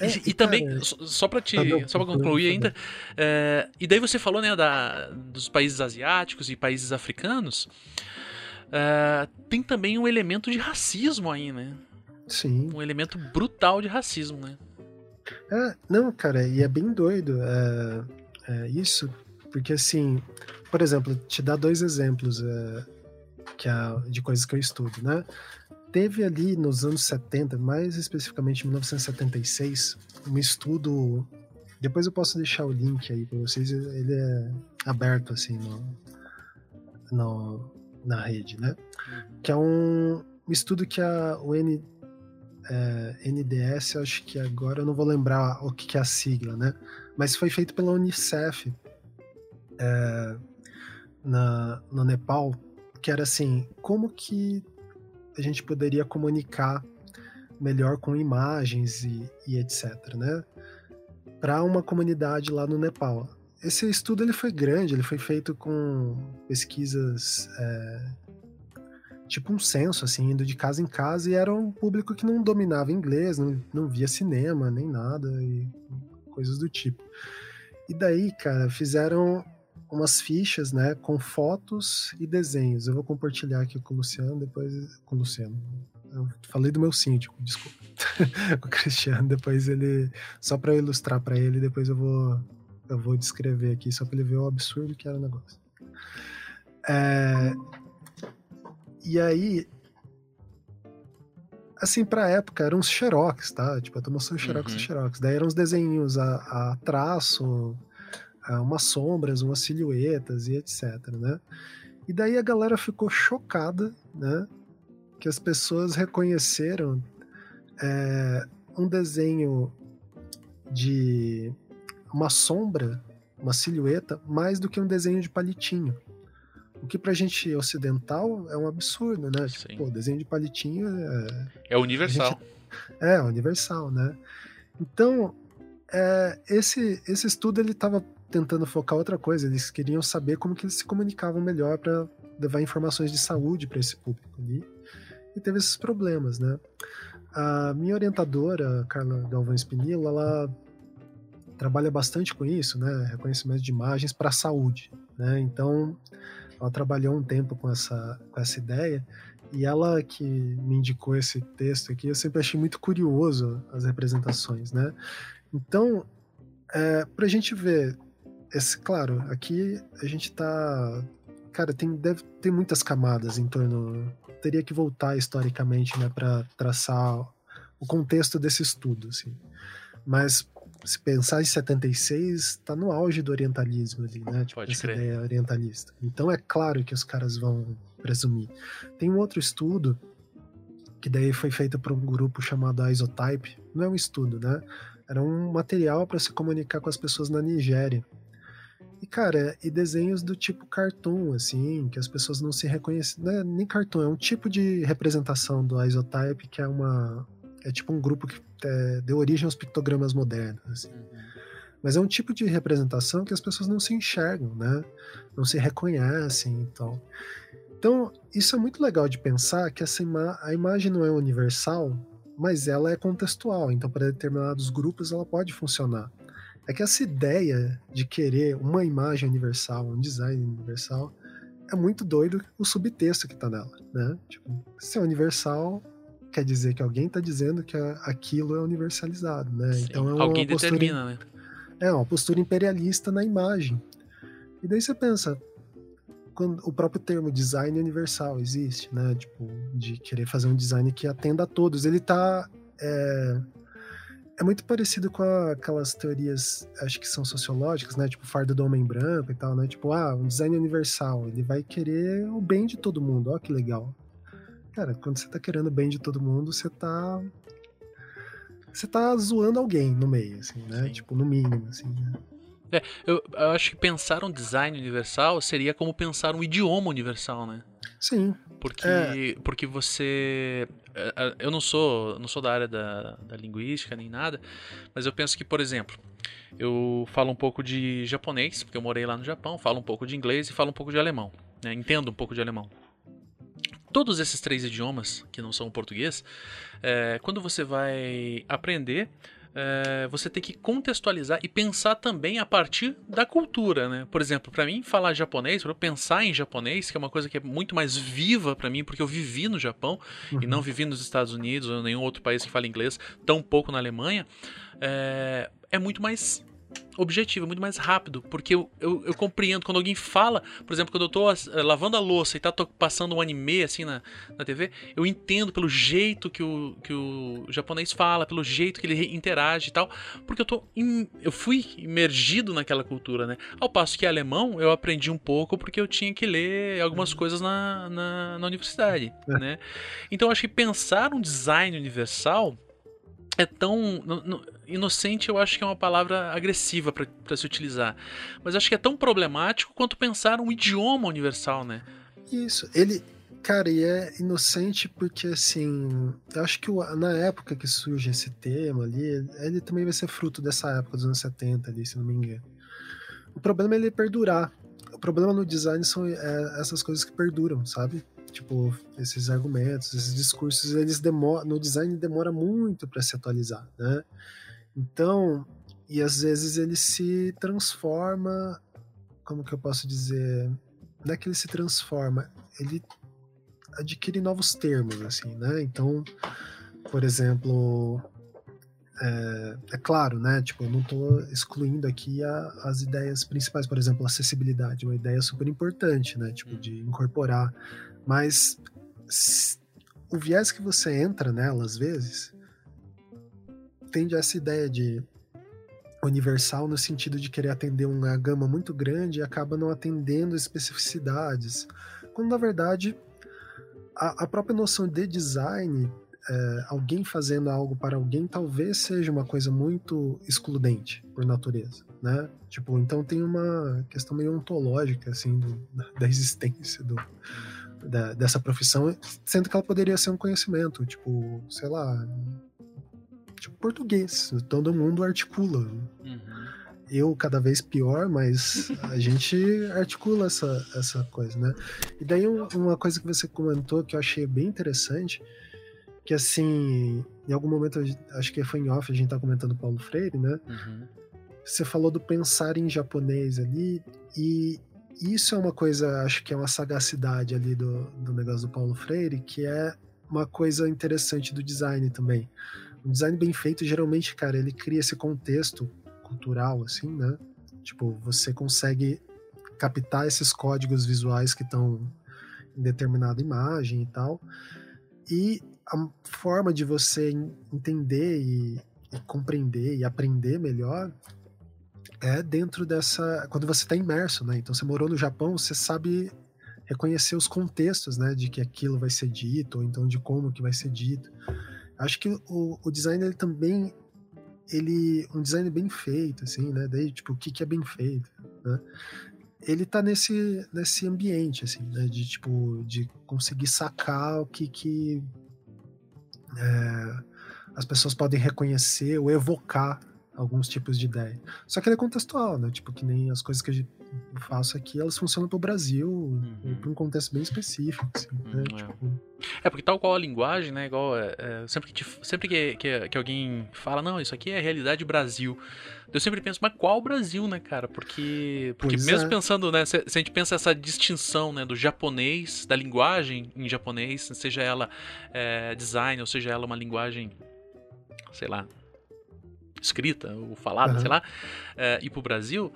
É, e, e, também, cara, só para te, tá só para concluir ainda, é, e daí você falou, né, da, dos países asiáticos e países africanos, é, tem também um elemento de racismo aí, né? Sim. Um elemento brutal de racismo, né? É, não, cara, e é bem doido é, é isso, porque assim, por exemplo, te dar dois exemplos é, que é, de coisas que eu estudo, né? Teve ali nos anos 70, mais especificamente em 1976, um estudo. Depois eu posso deixar o link aí para vocês, ele é aberto assim no, no, na rede, né? Que é um estudo que a o N, é, NDS, acho que agora eu não vou lembrar o que, que é a sigla, né? Mas foi feito pela Unicef é, na, no Nepal, que era assim, como que a gente poderia comunicar melhor com imagens e, e etc, né? Para uma comunidade lá no Nepal. Esse estudo ele foi grande, ele foi feito com pesquisas é, tipo um censo, assim, indo de casa em casa, e era um público que não dominava inglês, não, não via cinema, nem nada, e coisas do tipo. E daí, cara, fizeram umas fichas, né, com fotos e desenhos. Eu vou compartilhar aqui com o Luciano, depois com o Luciano. Eu falei do meu síndico, desculpa. [LAUGHS] o Cristiano, depois ele só para ilustrar para ele, depois eu vou eu vou descrever aqui só para ele ver o absurdo que era o negócio. É, e aí assim, pra época eram uns xerox, tá? Tipo, eu tô mostrando xerox uhum. e xerox. Daí eram uns desenhos a, a traço, umas sombras, umas silhuetas e etc, né? E daí a galera ficou chocada, né? Que as pessoas reconheceram é, um desenho de uma sombra, uma silhueta, mais do que um desenho de palitinho. O que pra gente ocidental é um absurdo, né? Tipo, pô, desenho de palitinho é. É universal. Gente, é, universal, né? Então, é, esse, esse estudo ele estava tentando focar outra coisa. Eles queriam saber como que eles se comunicavam melhor para levar informações de saúde para esse público ali. E teve esses problemas, né? A minha orientadora, Carla Galvão Espinilo, ela trabalha bastante com isso, né? Reconhecimento de imagens para a saúde, né? Então, ela trabalhou um tempo com essa, com essa ideia e ela que me indicou esse texto aqui, eu sempre achei muito curioso as representações, né? Então, é, para a gente ver esse, claro, aqui a gente tá. Cara, tem, deve ter muitas camadas em torno. Teria que voltar historicamente, né, para traçar o contexto desse estudo, assim. Mas se pensar em 76, está no auge do orientalismo ali, né? Tipo, Pode essa crer. ideia orientalista. Então é claro que os caras vão presumir. Tem um outro estudo que daí foi feita por um grupo chamado Isotype. Não é um estudo, né? Era um material para se comunicar com as pessoas na Nigéria. E, cara, e desenhos do tipo cartoon, assim, que as pessoas não se reconhecem. Não é nem cartoon, é um tipo de representação do Isotype, que é uma. É tipo um grupo que é, deu origem aos pictogramas modernos, assim. Mas é um tipo de representação que as pessoas não se enxergam, né? Não se reconhecem e então. tal. Então, isso é muito legal de pensar que essa ima a imagem não é universal, mas ela é contextual. Então, para determinados grupos, ela pode funcionar. É que essa ideia de querer uma imagem universal, um design universal, é muito doido o subtexto que está nela, né? Tipo, se é universal, quer dizer que alguém está dizendo que aquilo é universalizado, né? Sim, então é uma alguém postura, determina, né? É uma postura imperialista na imagem. E daí você pensa, quando o próprio termo design universal existe, né? Tipo, de querer fazer um design que atenda a todos. Ele tá. É, é muito parecido com a, aquelas teorias, acho que são sociológicas, né? Tipo, fardo do homem branco e tal, né? Tipo, ah, um design universal, ele vai querer o bem de todo mundo, ó que legal. Cara, quando você tá querendo o bem de todo mundo, você tá. Você tá zoando alguém no meio, assim, né? Sim. Tipo, no mínimo, assim, né? É, eu, eu acho que pensar um design universal seria como pensar um idioma universal, né? Sim. Porque, É. porque você. é, é, Eu não sou, não sou da área da, da linguística nem nada, mas eu penso que, por exemplo, eu falo um pouco de japonês, porque eu morei lá no Japão, falo um pouco de inglês e falo um pouco de alemão. né? Entendo um pouco de alemão. Todos esses três idiomas, que não são o português, é, quando você vai aprender, é, você tem que contextualizar e pensar também a partir da cultura, né? Por exemplo, para mim falar japonês, para eu pensar em japonês, que é uma coisa que é muito mais viva para mim, porque eu vivi no Japão e não vivi nos Estados Unidos ou em nenhum outro país que fala inglês, tão pouco na Alemanha, é, é muito mais objetivo, é muito mais rápido, porque eu, eu, eu compreendo quando alguém fala, por exemplo, quando eu tô eh, lavando a louça e tá passando um anime assim na, na TV, eu entendo pelo jeito que o, que o japonês fala, pelo jeito que ele interage e tal, porque eu tô eu fui imergido naquela cultura, né? Ao passo que alemão eu aprendi um pouco porque eu tinha que ler algumas coisas na, na, na universidade, É. né? Então eu acho que pensar um design universal é tão no- no- inocente, eu acho que é uma palavra agressiva para se utilizar. Mas acho que é tão problemático quanto pensar um idioma universal, né? Isso, ele, cara, e é inocente porque, assim, eu acho que o- na época que surge esse tema ali, ele também vai ser fruto dessa época dos anos 70 ali, se não me engano. O problema é ele perdurar. O problema no design são é, essas coisas que perduram, sabe? Tipo, esses argumentos, esses discursos, eles demoram, no design demora muito para se atualizar, né? Então, e às vezes ele se transforma, como que eu posso dizer? Não é que ele se transforma, ele adquire novos termos, assim, né? Então, por exemplo, é, é claro, né? Tipo, eu não estou excluindo aqui a- as ideias principais, por exemplo, acessibilidade, uma ideia super importante, né? Tipo, de incorporar, mas o viés que você entra nela, às vezes, tende a essa ideia de universal no sentido de querer atender uma gama muito grande e acaba não atendendo especificidades. Quando na verdade a, a própria noção de design, é, alguém fazendo algo para alguém, talvez seja uma coisa muito excludente por natureza, né? Tipo, então tem uma questão meio ontológica assim do- da existência do, da- dessa profissão, sendo que ela poderia ser um conhecimento, tipo, sei lá, tipo português, todo mundo articula, eu cada vez pior, mas a gente [LAUGHS] articula essa, essa coisa, né? E daí um- uma coisa que você comentou que eu achei bem interessante, que assim, em algum momento, acho que foi em off, a gente tá comentando Paulo Freire, né? Uhum. Você falou do pensar em japonês ali, e isso é uma coisa, acho que é uma sagacidade ali do, do negócio do Paulo Freire, que é uma coisa interessante do design também. Um design bem feito, geralmente, cara, ele cria esse contexto cultural, assim, né? Tipo, você consegue captar esses códigos visuais que estão em determinada imagem e tal. E a forma de você en- entender e, e compreender e aprender melhor é dentro dessa. Quando você está imerso, né? Então você morou no Japão, você sabe reconhecer os contextos, né, de que aquilo vai ser dito, ou então de como que vai ser dito. Acho que o, o design ele também ele um design bem feito, assim, né? Daí tipo o que que é bem feito, né? Ele tá nesse nesse ambiente, assim, né? De tipo de conseguir sacar o que que é, as pessoas podem reconhecer ou evocar alguns tipos de ideia. Só que ele é contextual, né? Tipo, que nem as coisas que eu faço aqui, elas funcionam pro Brasil, uhum. para um contexto bem específico, assim, né? Uhum, tipo... é. porque tal qual a linguagem, né? Igual, é, é, sempre, que, sempre que, que, que, alguém fala, não, isso aqui é a realidade Brasil, eu sempre penso, mas qual Brasil, né, cara? Porque, porque mesmo é. pensando, né, se, se, a gente pensa essa distinção, né, do japonês, da linguagem em japonês, seja ela é, design, ou seja ela uma linguagem, sei lá, escrita ou falada, uhum. sei lá, é, ir pro Brasil,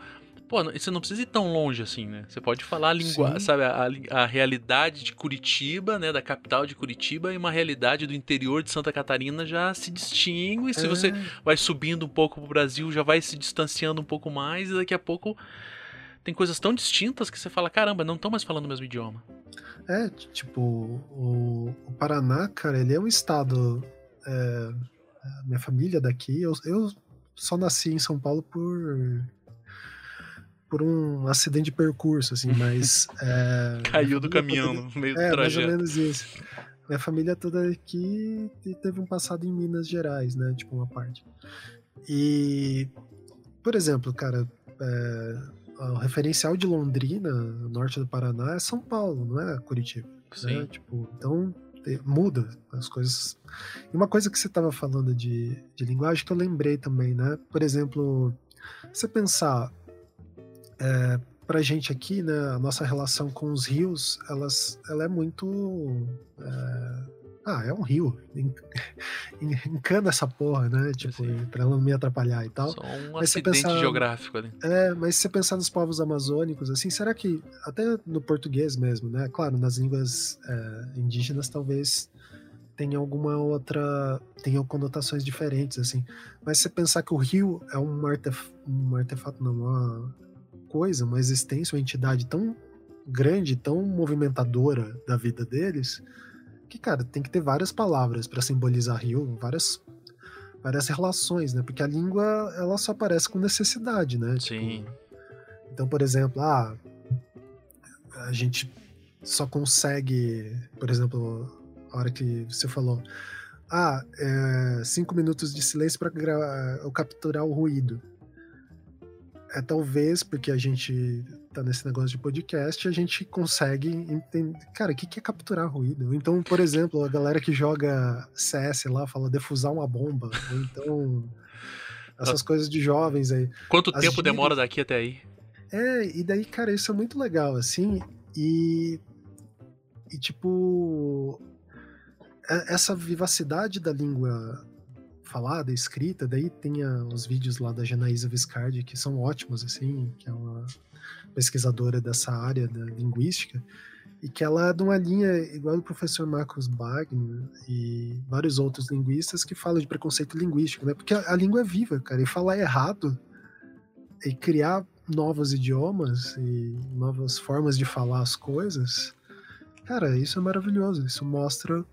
pô, você não precisa ir tão longe assim, né? Você pode falar a língua, sabe, a, a, realidade de Curitiba, né, da capital de Curitiba e uma realidade do interior de Santa Catarina já se distingue. Se é. você vai subindo um pouco pro Brasil, já vai se distanciando um pouco mais e daqui a pouco tem coisas tão distintas que você fala, caramba, não estão mais falando o mesmo idioma. É, tipo, o, o Paraná, cara, ele é um estado é, minha família daqui. Eu, eu só nasci em São Paulo por por um acidente de percurso, assim, mas. [LAUGHS] É, Caiu do caminhão no meio é, do trajeto. mais ou menos isso. Minha família toda aqui teve um passado em Minas Gerais, né? Tipo, uma parte. E, por exemplo, cara, é, o referencial de Londrina, norte do Paraná, é São Paulo, não é Curitiba. Né? Sim. Né? Tipo, então, muda as coisas. E uma coisa que você estava falando de, de linguagem que eu lembrei também, né? Por exemplo, você pensar é, pra gente aqui, né, a nossa relação com os rios, elas, ela é muito. É, ah, é um rio. [LAUGHS] Encana essa porra, né? Tipo, Sim. pra ela não me atrapalhar e tal. Só um mas acidente pensar, geográfico ali. É, mas se você pensar nos povos amazônicos, assim, será que, até no português mesmo, né? Claro, nas línguas é, indígenas talvez tenha alguma outra. tenham conotações diferentes, assim. Mas se você pensar que o rio é um, artef um artefato, não, uma coisa, uma existência, uma entidade tão grande, tão movimentadora da vida deles que, cara, tem que ter várias palavras para simbolizar rio, várias várias relações, né? Porque a língua ela só aparece com necessidade, né? Tipo, Sim. Tipo, então, por exemplo, ah, a gente só consegue, por exemplo, a hora que você falou, ah, é, cinco minutos de silêncio para capturar o ruído. É talvez porque a gente tá nesse negócio de podcast, a gente consegue entender. Cara, o que, que é capturar ruído? Então, por exemplo, a galera que joga CS lá fala defusar uma bomba. Ou então. [LAUGHS] Essas coisas de jovens aí. Quanto As tempo demora daqui até aí? É, e daí, cara, isso é muito legal, assim. E. E tipo. É, essa vivacidade da língua falada, escrita, daí tem a, os vídeos lá da Janaísa Viscardi, que são ótimos, assim, que é uma pesquisadora dessa área da linguística, e que ela é de uma linha igual do professor Marcos Wagner e vários outros linguistas que falam de preconceito linguístico, né? Porque a, a língua é viva, cara, e falar errado e criar novos idiomas e novas formas de falar as coisas, cara, isso é maravilhoso. Isso mostra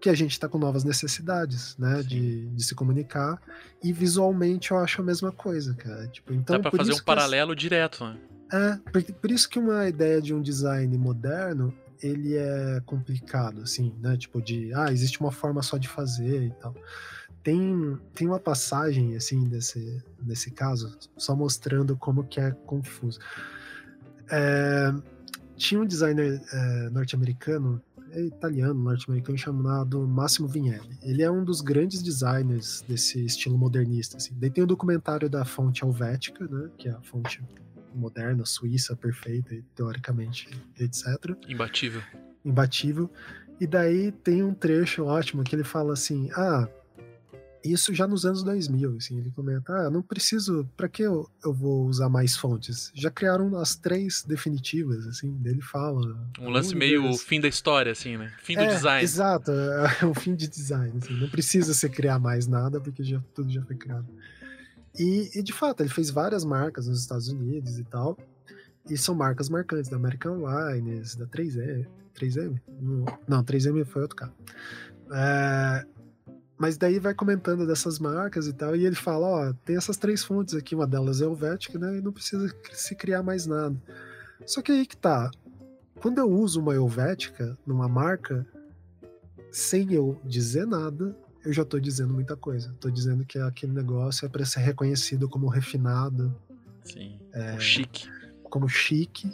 que a gente está com novas necessidades, né, de, de, se comunicar e visualmente eu acho a mesma coisa, cara. Tipo, então dá para fazer um paralelo direto, né? É, por, por, isso que uma ideia de um design moderno ele é complicado, assim, né? Tipo de, ah, existe uma forma só de fazer e tal. Tem, tem uma passagem, assim, desse, desse caso, só mostrando como que é confuso. É, tinha um designer é, norte-americano, é italiano, norte-americano, chamado Massimo Vignelli. Ele é um dos grandes designers desse estilo modernista, assim. Daí tem o documentário da fonte helvética, né? Que é a fonte moderna, suíça, perfeita, teoricamente, etc. Imbatível. Imbatível. E daí tem um trecho ótimo que ele fala assim: ah, isso já nos anos 2000, assim, ele comenta, ah, não preciso, para que eu, eu vou usar mais fontes? Já criaram as três definitivas, assim, dele fala. Um lance meio fim da história, assim, né? Fim do é, design. Exato, [LAUGHS] é o fim de design, assim, não precisa você criar mais nada, porque já, tudo já foi criado. E, e, de fato, ele fez várias marcas nos Estados Unidos e tal. E são marcas marcantes da American Wines, da 3M. 3M? Não, 3M foi outro cara. É, mas daí vai comentando dessas marcas e tal, e ele fala, ó, tem essas três fontes aqui, uma delas é Helvética, né, e não precisa se criar mais nada. Só que aí que tá, quando eu uso uma Helvética numa marca, sem eu dizer nada, eu já tô dizendo muita coisa. Tô dizendo que aquele negócio é para ser reconhecido como refinado. Sim, é, chique. Como chique.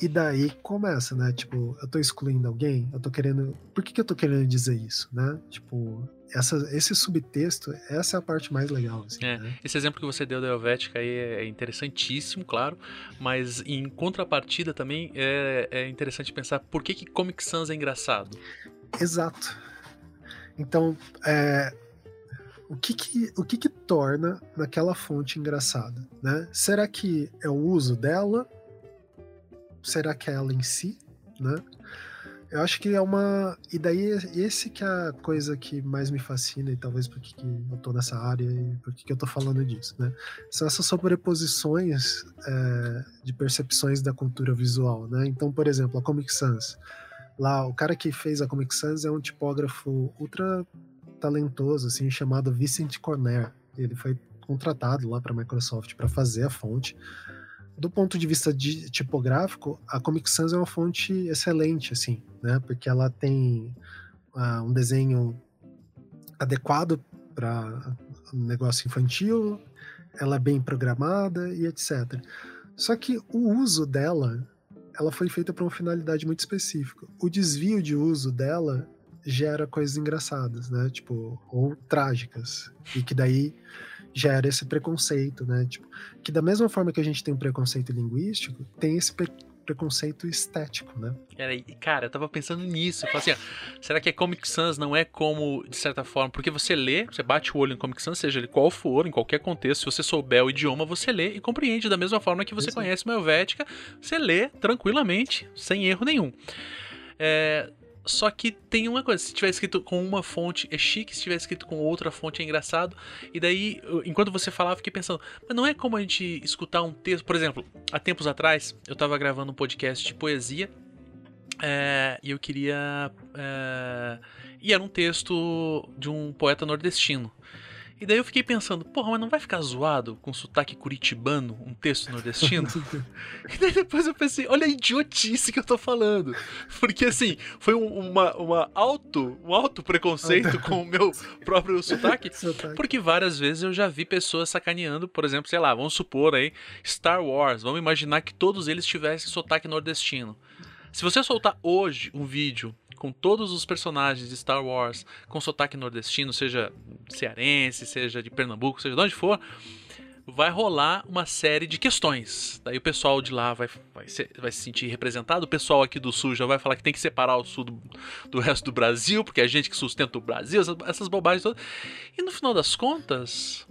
E daí começa, né? Tipo, eu tô excluindo alguém, eu tô querendo. Por que, que eu tô querendo dizer isso, né? Tipo, essa, esse subtexto, essa é a parte mais legal. Assim, é, né? Esse exemplo que você deu da Helvética aí é interessantíssimo, claro, mas em contrapartida também é, é interessante pensar por que, que Comic Sans é engraçado. Exato. Então, é, o que que, o que que torna naquela fonte engraçada, né? Será que é o uso dela? Será que é ela em si, né? Eu acho que é uma. E daí, esse que é a coisa que mais me fascina, e talvez porque que eu tô nessa área e porque que eu tô falando disso, né? São essas sobreposições é, de percepções da cultura visual, né? Então, por exemplo, a Comic Sans. Lá, o cara que fez a Comic Sans é um tipógrafo ultra talentoso, assim, chamado Vincent Corner. Ele foi contratado lá para a Microsoft para fazer a fonte. Do ponto de vista de, tipográfico, a Comic Sans é uma fonte excelente, assim, né? Porque ela tem uh, um desenho adequado para negócio infantil, ela é bem programada e etc. Só que o uso dela ela foi feita para uma finalidade muito específica. O desvio de uso dela gera coisas engraçadas, né? Tipo, ou trágicas. E que daí gera esse preconceito, né? Tipo, que da mesma forma que a gente tem um preconceito linguístico, tem esse preconceito estético, né? Cara, eu tava pensando nisso. Eu assim, ó, será que a Comic Sans não é como, de certa forma, porque você lê, você bate o olho em Comic Sans, seja ele qual for, em qualquer contexto, se você souber o idioma, você lê e compreende da mesma forma que você Exato. conhece uma Helvética, você lê tranquilamente, sem erro nenhum. É, só que tem uma coisa, se tiver escrito com uma fonte é chique, se tiver escrito com outra fonte é engraçado. E daí, enquanto você falava, fiquei pensando, mas não é como a gente escutar um texto. Por exemplo, há tempos atrás, eu tava gravando um podcast de poesia. É, e eu queria. É, e era um texto de um poeta nordestino. E daí eu fiquei pensando, porra, mas não vai ficar zoado com sotaque curitibano, um texto nordestino? [LAUGHS] e daí depois eu pensei, olha a idiotice que eu tô falando. Porque assim, foi um, uma, uma auto, um auto preconceito com o meu próprio sotaque. Porque várias vezes eu já vi pessoas sacaneando, por exemplo, sei lá, vamos supor aí, Star Wars. Vamos imaginar que todos eles tivessem sotaque nordestino. Se você soltar hoje um vídeo com todos os personagens de Star Wars com sotaque nordestino, seja cearense, seja de Pernambuco, seja de onde for, vai rolar uma série de questões. Daí o pessoal de lá vai, vai, se, vai se sentir representado, o pessoal aqui do sul já vai falar que tem que separar o sul do, do resto do Brasil, porque é a gente que sustenta o Brasil, essas, essas bobagens todas. E no final das contas,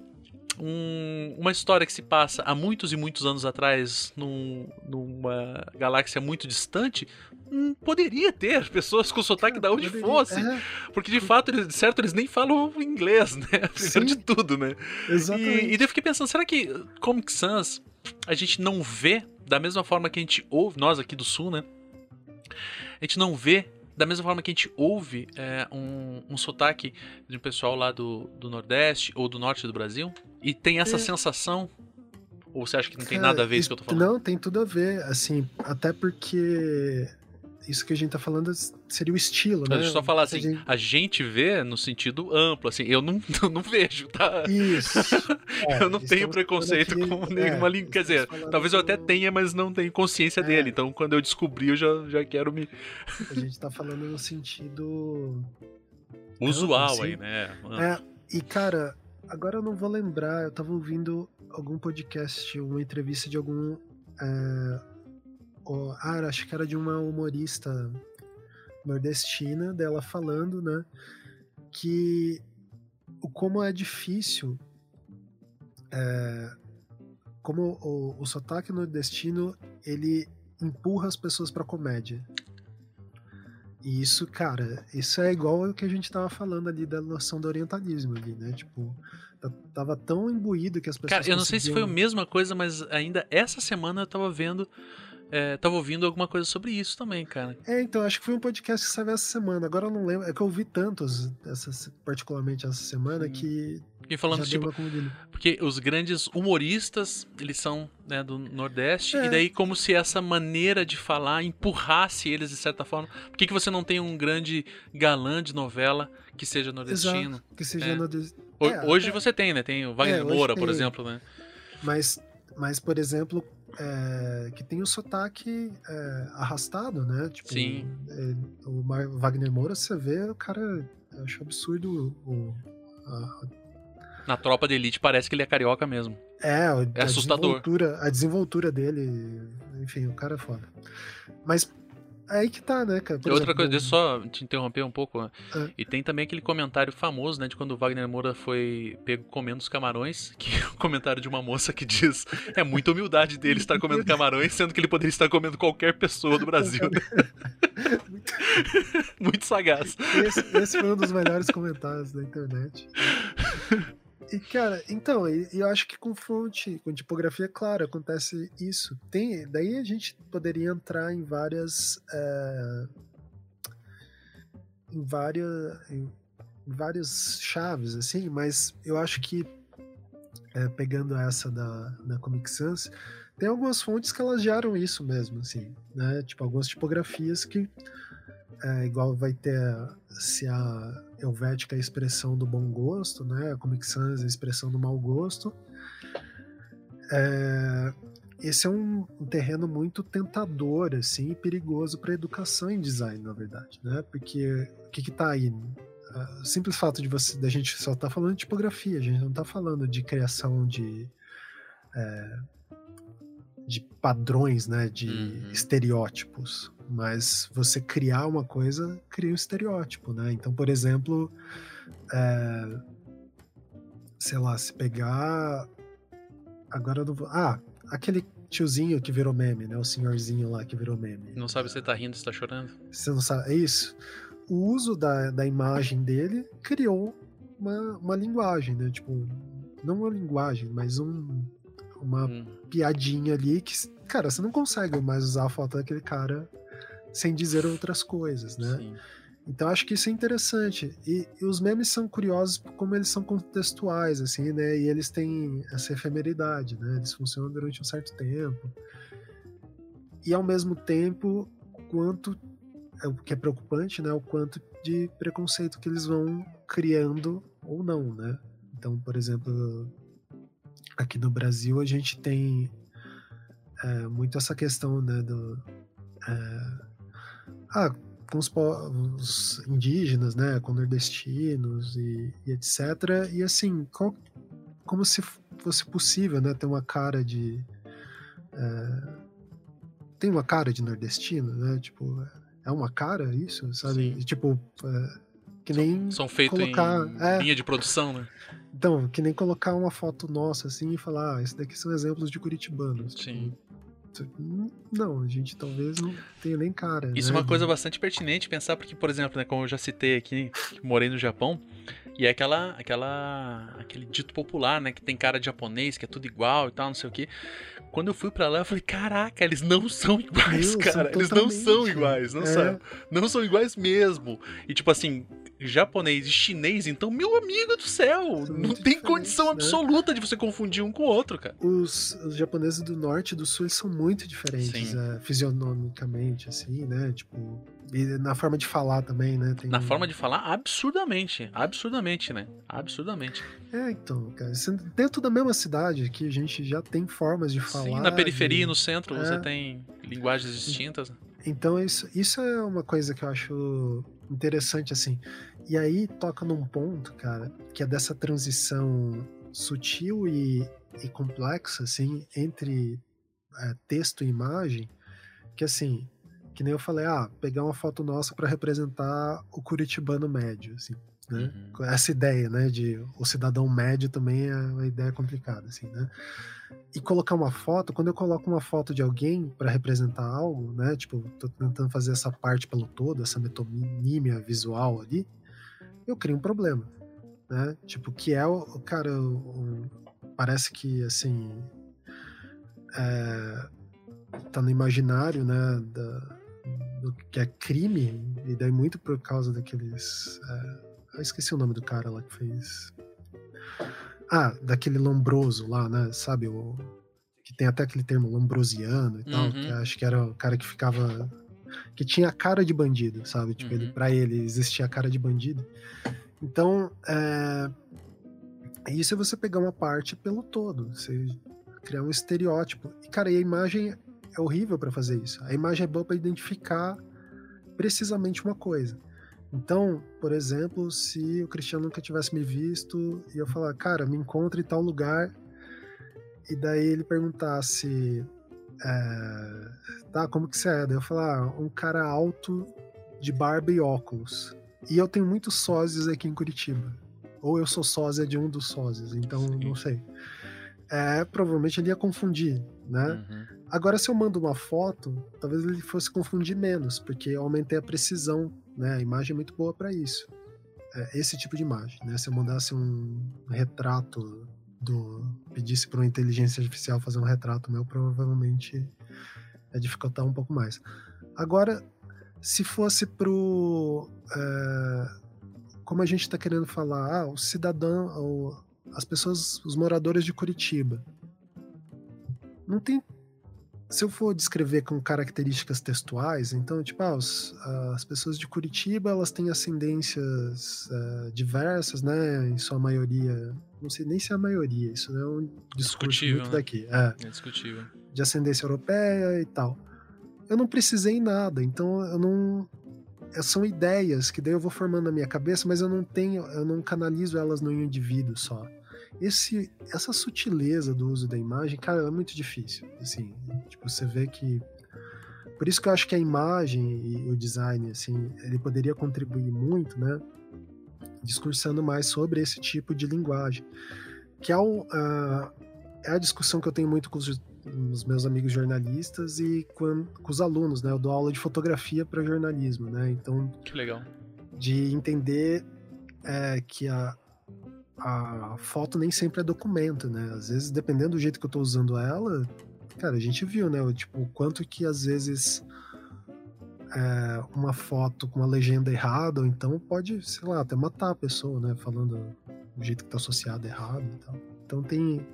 um, uma história que se passa há muitos e muitos anos atrás num, numa galáxia muito distante hum, poderia ter pessoas com sotaque da onde poderia, fosse é. porque de fato eles, certo eles nem falam inglês né [LAUGHS] primeiro de tudo né Exatamente. e, e daí eu fiquei pensando será que Comic Sans a gente não vê da mesma forma que a gente ouve nós aqui do sul né a gente não vê da mesma forma que a gente ouve é, um, um sotaque de um pessoal lá do, do Nordeste ou do Norte do Brasil e tem essa é. sensação? Ou você acha que não tem nada a ver isso que eu tô falando? Não, tem tudo a ver, assim, até porque isso que a gente tá falando seria o estilo, né? Deixa eu só falar assim, a gente... a gente... vê no sentido amplo, assim, eu não, [LAUGHS] eu não vejo, tá? Isso. É, [LAUGHS] eu não tenho preconceito aqui, com nenhuma é, língua, quer dizer, talvez eu até tenha, mas não tenho consciência é. dele, então quando eu descobri eu já, já quero me... a gente tá falando no sentido... [LAUGHS] Usual assim. aí, né? É, e cara, agora eu não vou lembrar, eu tava ouvindo algum podcast, uma entrevista de algum... É, oh, ah, acho que era de uma humorista nordestina dela falando, né, que o como é difícil, é, como o, o sotaque nordestino ele empurra as pessoas para comédia. E isso, cara, isso é igual o que a gente tava falando ali da noção do orientalismo ali, né? Tipo, Tava tão imbuído que as pessoas. Cara, eu não sei se foi a conseguiam- mesma coisa, mas ainda essa semana eu tava vendo. É, tava ouvindo alguma coisa sobre isso também, cara. É, então, acho que foi um podcast que saiu essa semana. Agora eu não lembro. É que eu ouvi tantos, essa, particularmente essa semana, Hum. que E falando, tipo, porque os grandes humoristas, eles são né, do Nordeste, É. e daí como se essa maneira de falar empurrasse eles de certa forma. Por que, que você não tem um grande galã de novela que seja nordestino? Exato, que seja É. no des- Ho- É, Hoje você tem, né? Tem o Wagner É, Moura, por exemplo, né? Mas, mas por exemplo, é, que tem o sotaque é, arrastado, né? Tipo, Sim. é, o Wagner Moura, você vê, o cara. Eu acho absurdo o. a- Na tropa de elite parece que ele é carioca mesmo. é, É a assustador. desenvoltura, a desenvoltura dele, enfim, o cara é foda. Mas aí que tá, né, cara? Por E outra exemplo, coisa, deixa eu só te interromper um pouco. né? É. E tem também aquele comentário famoso, né, de quando o Wagner Moura foi pego comendo os camarões, [LAUGHS] que é o comentário de uma moça que diz: é muita humildade dele estar comendo camarões, sendo que ele poderia estar comendo qualquer pessoa do Brasil. [LAUGHS] Muito sagaz. Esse, esse foi um dos melhores comentários da internet. [LAUGHS] E, cara, então, eu acho que com fonte, com tipografia, claro, acontece isso. Tem, daí a gente poderia entrar em várias. é, em várias. Em, várias chaves, assim, mas eu acho que é, pegando essa da, da Comic Sans, tem algumas fontes que elas geram isso mesmo, assim, né? Tipo, algumas tipografias que é, igual vai ter se a Helvética é a expressão do bom gosto, né? A Comic Sans é a expressão do mau gosto. É, esse é um, um terreno muito tentador, assim, e perigoso para educação em design, na verdade, né? Porque o que que tá aí? O simples fato de você, da gente só tá falando de tipografia, a gente não tá falando de criação de é, de padrões, né? De Uhum. estereótipos. Mas você criar uma coisa, cria um estereótipo, né? Então, por exemplo, é, sei lá, se pegar. Agora eu não vou. Ah, aquele tiozinho que virou meme, né? O senhorzinho lá que virou meme. Não sabe se tá rindo, se tá chorando. Você não sabe. É isso. O uso da, da imagem dele criou uma, uma linguagem, né? Tipo, não uma linguagem, mas um, uma Hum. piadinha ali que, cara, você não consegue mais usar a foto daquele cara sem dizer outras coisas, né? Sim. Então acho que isso é interessante. E, e os memes são curiosos como eles são contextuais, assim, né? E eles têm essa efemeridade, né? Eles funcionam durante um certo tempo. E ao mesmo tempo, quanto é o que é preocupante, né? O quanto de preconceito que eles vão criando ou não, né? Então, por exemplo, aqui no Brasil a gente tem é, muito essa questão, né? Do, é, ah, com os povos indígenas, né, com nordestinos e, e etc. E assim, qual- como se fosse possível, né, ter uma cara de é, tem uma cara de nordestino, né? Tipo, é uma cara isso, sabe? E, tipo, é, que nem São feitos colocar- em é. linha de produção, né? então, que nem colocar uma foto nossa assim e falar, ah, esses daqui são exemplos de curitibanos. Sim. Tipo, não, a gente talvez não tenha nem cara. Isso é né, uma de- coisa bastante pertinente pensar, porque, por exemplo, né, como eu já citei aqui, morei no Japão, e é aquela, aquela, aquele dito popular, né, que tem cara de japonês, que é tudo igual e tal, não sei o quê. Quando eu fui pra lá, eu falei, caraca, eles não são iguais, Meu, são cara. Eles não são iguais, não É. são. Não são iguais mesmo. E tipo assim, japonês e chinês, então, meu amigo do céu, São não tem condição né? absoluta de você confundir um com o outro, cara. Os, os japoneses do norte e do sul são muito diferentes, é, fisionomicamente, assim, né? Tipo, e na forma de falar também, né? Tem Na forma de falar, absurdamente. Absurdamente, né? Absurdamente. É, então, cara, você- dentro da mesma cidade que a gente já tem formas de falar. Sim, na periferia e no centro É. você tem linguagens distintas. né? Então, isso, isso é uma coisa que eu acho interessante, assim. E aí toca num ponto, cara, que é dessa transição sutil e, e complexa, assim, entre é, texto e imagem, que assim, que nem eu falei, ah, pegar uma foto nossa para representar o curitibano médio, assim, né? Uhum. Essa ideia, né, de o cidadão médio também é uma ideia complicada, assim, né? E colocar uma foto, quando eu coloco uma foto de alguém para representar algo, né, tipo, tô tentando fazer essa parte pelo todo, essa metonímia visual ali, eu crio um problema. né? Tipo, que é o, cara, o- parece que assim é, tá no imaginário, né? Da, do que é crime e daí muito por causa daqueles, é, eu esqueci o nome do cara lá que fez, ah, daquele Lombroso lá, né? Sabe o que tem até aquele termo lombrosiano e tal, Uhum. que acho que era o cara que ficava que tinha a cara de bandido, sabe? Tipo, ele, Uhum. pra ele existia a cara de bandido. Então, é... isso é você pegar uma parte pelo todo, você criar um estereótipo. E, cara, e a imagem é horrível pra fazer isso. A imagem é boa pra identificar precisamente uma coisa. Então, por exemplo, se o Cristiano nunca tivesse me visto e eu falar, cara, me encontre em tal lugar, e daí ele perguntasse, é, tá, como que você é? Daí eu falar, ah, um cara alto de barba e óculos. E eu tenho muitos sósias aqui em Curitiba. Ou eu sou sósia de um dos sósias, então Sim. não sei. É, provavelmente ele ia confundir, né? Uhum. Agora, se eu mando uma foto, talvez ele fosse confundir menos, porque eu aumentei a precisão, né? A imagem é muito boa para isso. É, esse tipo de imagem, né? Se eu mandasse um retrato do. pedisse para uma inteligência artificial fazer um retrato meu, provavelmente ia dificultar um pouco mais. Agora, se fosse pro. é, como a gente está querendo falar, ah, o cidadão, o- as pessoas, os moradores de Curitiba. Não tem se eu for descrever com características textuais, então, tipo, ah, os- as pessoas de Curitiba, elas têm ascendências eh, diversas, né, em sua maioria, não sei nem se é a maioria, isso é um discurso Discutível, muito né? daqui, é, É discutível. de ascendência europeia e tal. Eu não precisei nada, então eu não... é, São ideias que daí eu vou formando na minha cabeça, mas eu não tenho, eu não canalizo elas no indivíduo só esse, essa sutileza do uso da imagem, cara, é muito difícil. Assim, tipo, você vê que. Por isso que eu acho que a imagem e o design, assim, ele poderia contribuir muito, né? Discursando mais sobre esse tipo de linguagem. Que é, o, ah, é a discussão que eu tenho muito com os, os meus amigos jornalistas e com, com os alunos, né? Eu dou aula de fotografia para jornalismo, né? Então, Que legal. de entender é, que a, a foto nem sempre é documento, né? Às vezes, dependendo do jeito que eu tô usando ela, cara, a gente viu, né? Tipo, o quanto que às vezes é, uma foto com uma legenda errada, ou então pode, sei lá, até matar a pessoa, né? Falando do jeito que tá associado errado e tal. Então tem,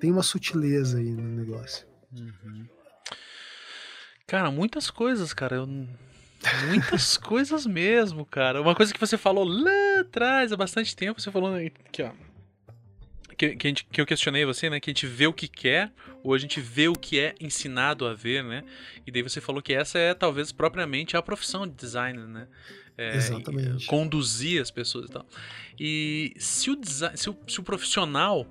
tem uma sutileza aí no negócio. Uhum. Cara, muitas coisas, cara. Eu... Muitas [LAUGHS] coisas mesmo, cara. Uma coisa que você falou lá atrás, há bastante tempo, você falou né, aqui, ó. Que, que, a gente- que eu questionei você, né? Que a gente vê o que quer, ou a gente vê o que é ensinado a ver, né? E daí você falou que essa é talvez propriamente a profissão de designer, né? É, Exatamente. conduzir as pessoas e tal. E se o, desi- se o, se o profissional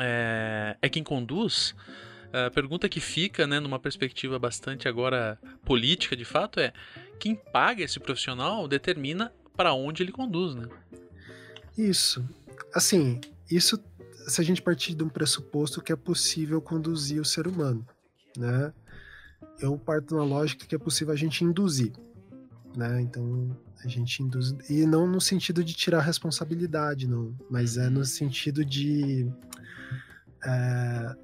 é, é quem conduz, a pergunta que fica, né, numa perspectiva bastante agora política de fato, é quem paga esse profissional determina para onde ele conduz, né? Isso. Assim, isso se a gente partir de um pressuposto que é possível conduzir o ser humano, né? Eu parto na lógica que é possível a gente induzir, né? Então a gente induz e não no sentido de tirar responsabilidade, não, mas é no sentido de é,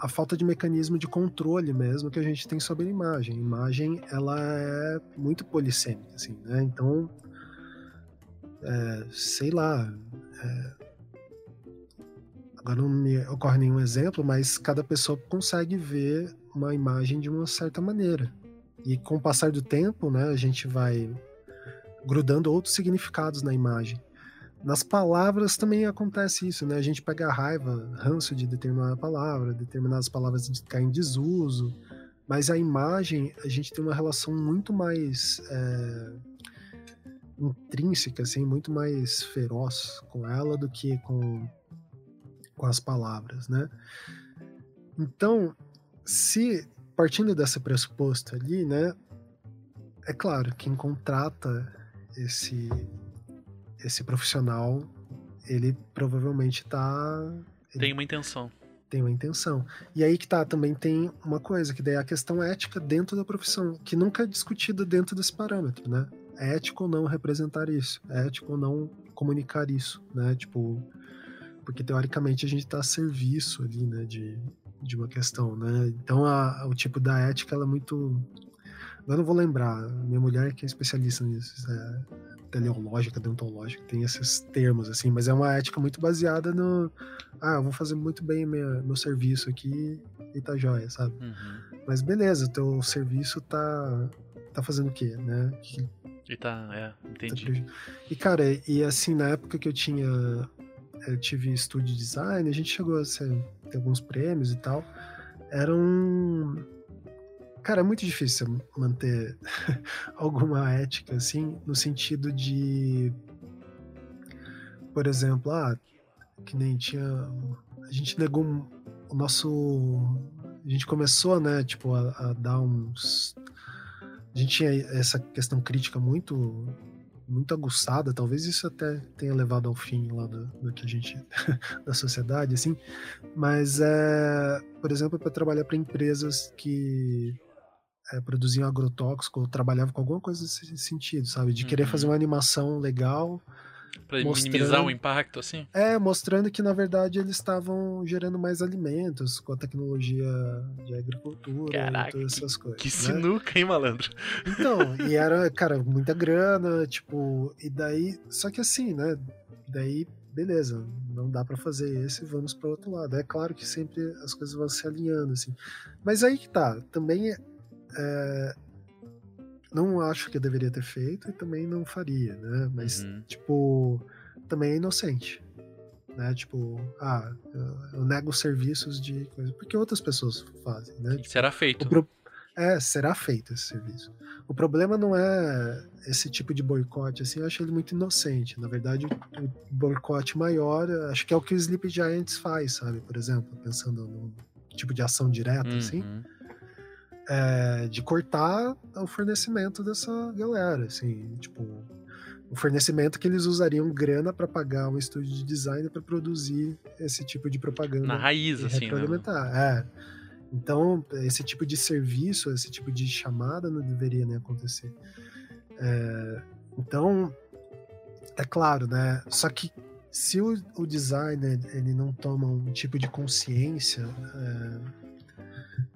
a falta de mecanismo de controle mesmo que a gente tem sobre a imagem. A imagem ela é muito polissêmica, assim, né? Então é, sei lá, agora não me ocorre nenhum exemplo, mas cada pessoa consegue ver uma imagem de uma certa maneira. E com o passar do tempo, né, a gente vai grudando outros significados na imagem. Nas palavras também acontece isso, né? A gente pega raiva, ranço de determinada palavra, determinadas palavras caem em desuso, mas a imagem, a gente tem uma relação muito mais é, intrínseca, assim, muito mais feroz com ela do que com com as palavras, né? Então, se partindo desse pressuposto ali, né, é claro, quem contrata esse esse profissional, ele provavelmente tá Tem uma intenção. tem uma intenção. E aí que tá, também tem uma coisa, que daí é a questão ética dentro da profissão, que nunca é discutida dentro desse parâmetro, né? é ético ou não representar isso, é ético ou não comunicar isso, né? Tipo, porque teoricamente a gente está a serviço ali, né, de, de uma questão, né? Então a, o tipo da ética ela é muito eu não vou lembrar, minha mulher que é especialista nisso, é teleológica, deontológica, tem esses termos assim, mas é uma ética muito baseada no ah, eu vou fazer muito bem minha, meu serviço aqui e tá jóia, sabe? Uhum. Mas beleza, o teu serviço tá tá fazendo o quê, né? Que, E tá, é, tá entendi. preju- e cara, e assim, na época que eu tinha eu tive estúdio de design, a gente chegou a ser, ter alguns prêmios e tal. Era um Cara, é muito difícil manter [LAUGHS] alguma ética, assim, no sentido de. Por exemplo, ah, que nem tinha. A gente negou o nosso. A gente começou, né, tipo, a, a dar uns. A gente tinha essa questão crítica muito muito aguçada, talvez isso até tenha levado ao fim lá do, do que a gente [LAUGHS] da sociedade, assim. Mas é, por exemplo, para trabalhar para empresas que é, produziam agrotóxico ou trabalhavam com alguma coisa nesse sentido, sabe? De querer Uhum. fazer uma animação legal, Pra mostrando- minimizar o impacto, assim. é, mostrando que na verdade eles estavam gerando mais alimentos com a tecnologia de agricultura Caraca, e todas essas coisas. Que né? sinuca, hein, malandro? Então, [LAUGHS] e era, cara, muita grana, tipo, e daí, só que assim, né? Daí, beleza, não dá pra fazer esse, vamos para outro lado. É claro que sempre as coisas vão se alinhando, assim. Mas aí que tá, também é, não acho que eu deveria ter feito e também não faria, né? Mas, Uhum. tipo, também é inocente. Né? Tipo, ah, eu, nego serviços de coisa, porque outras pessoas fazem, né? E será feito. Pro- É, será feito esse serviço. O problema não é esse tipo de boicote, assim, eu acho ele muito inocente. Na verdade, o boicote maior, acho que é o que o Sleep Giants faz, sabe? Por exemplo, pensando no tipo de ação direta, assim, Uhum. É, de cortar o fornecimento dessa galera, assim, tipo, o fornecimento que eles usariam grana para pagar um estúdio de design para produzir esse tipo de propaganda Na raiz, assim, né? É. Então, esse tipo de serviço, esse tipo de chamada não deveria nem acontecer. É, então, é claro, né? Só que se o, o designer ele não toma um tipo de consciência é,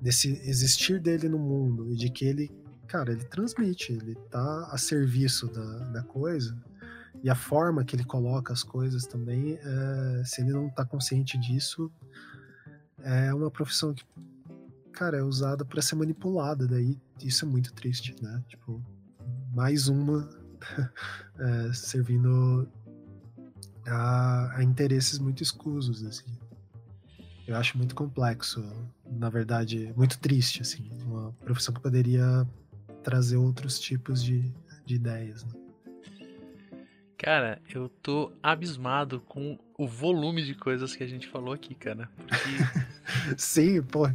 desse existir dele no mundo e de que ele, cara, ele transmite, ele tá a serviço da, da coisa e a forma que ele coloca as coisas também, é, se ele não tá consciente disso, é uma profissão que, cara, é usada para ser manipulada. Daí isso é muito triste, né? Tipo, mais uma [LAUGHS] é, servindo a, a interesses muito escusos, assim. Eu acho muito complexo, na verdade, muito triste, assim. Uma profissão que poderia trazer outros tipos de, de ideias. Né? Cara, eu tô abismado com o volume de coisas que a gente falou aqui, cara. Porque, [LAUGHS] Sim, pô,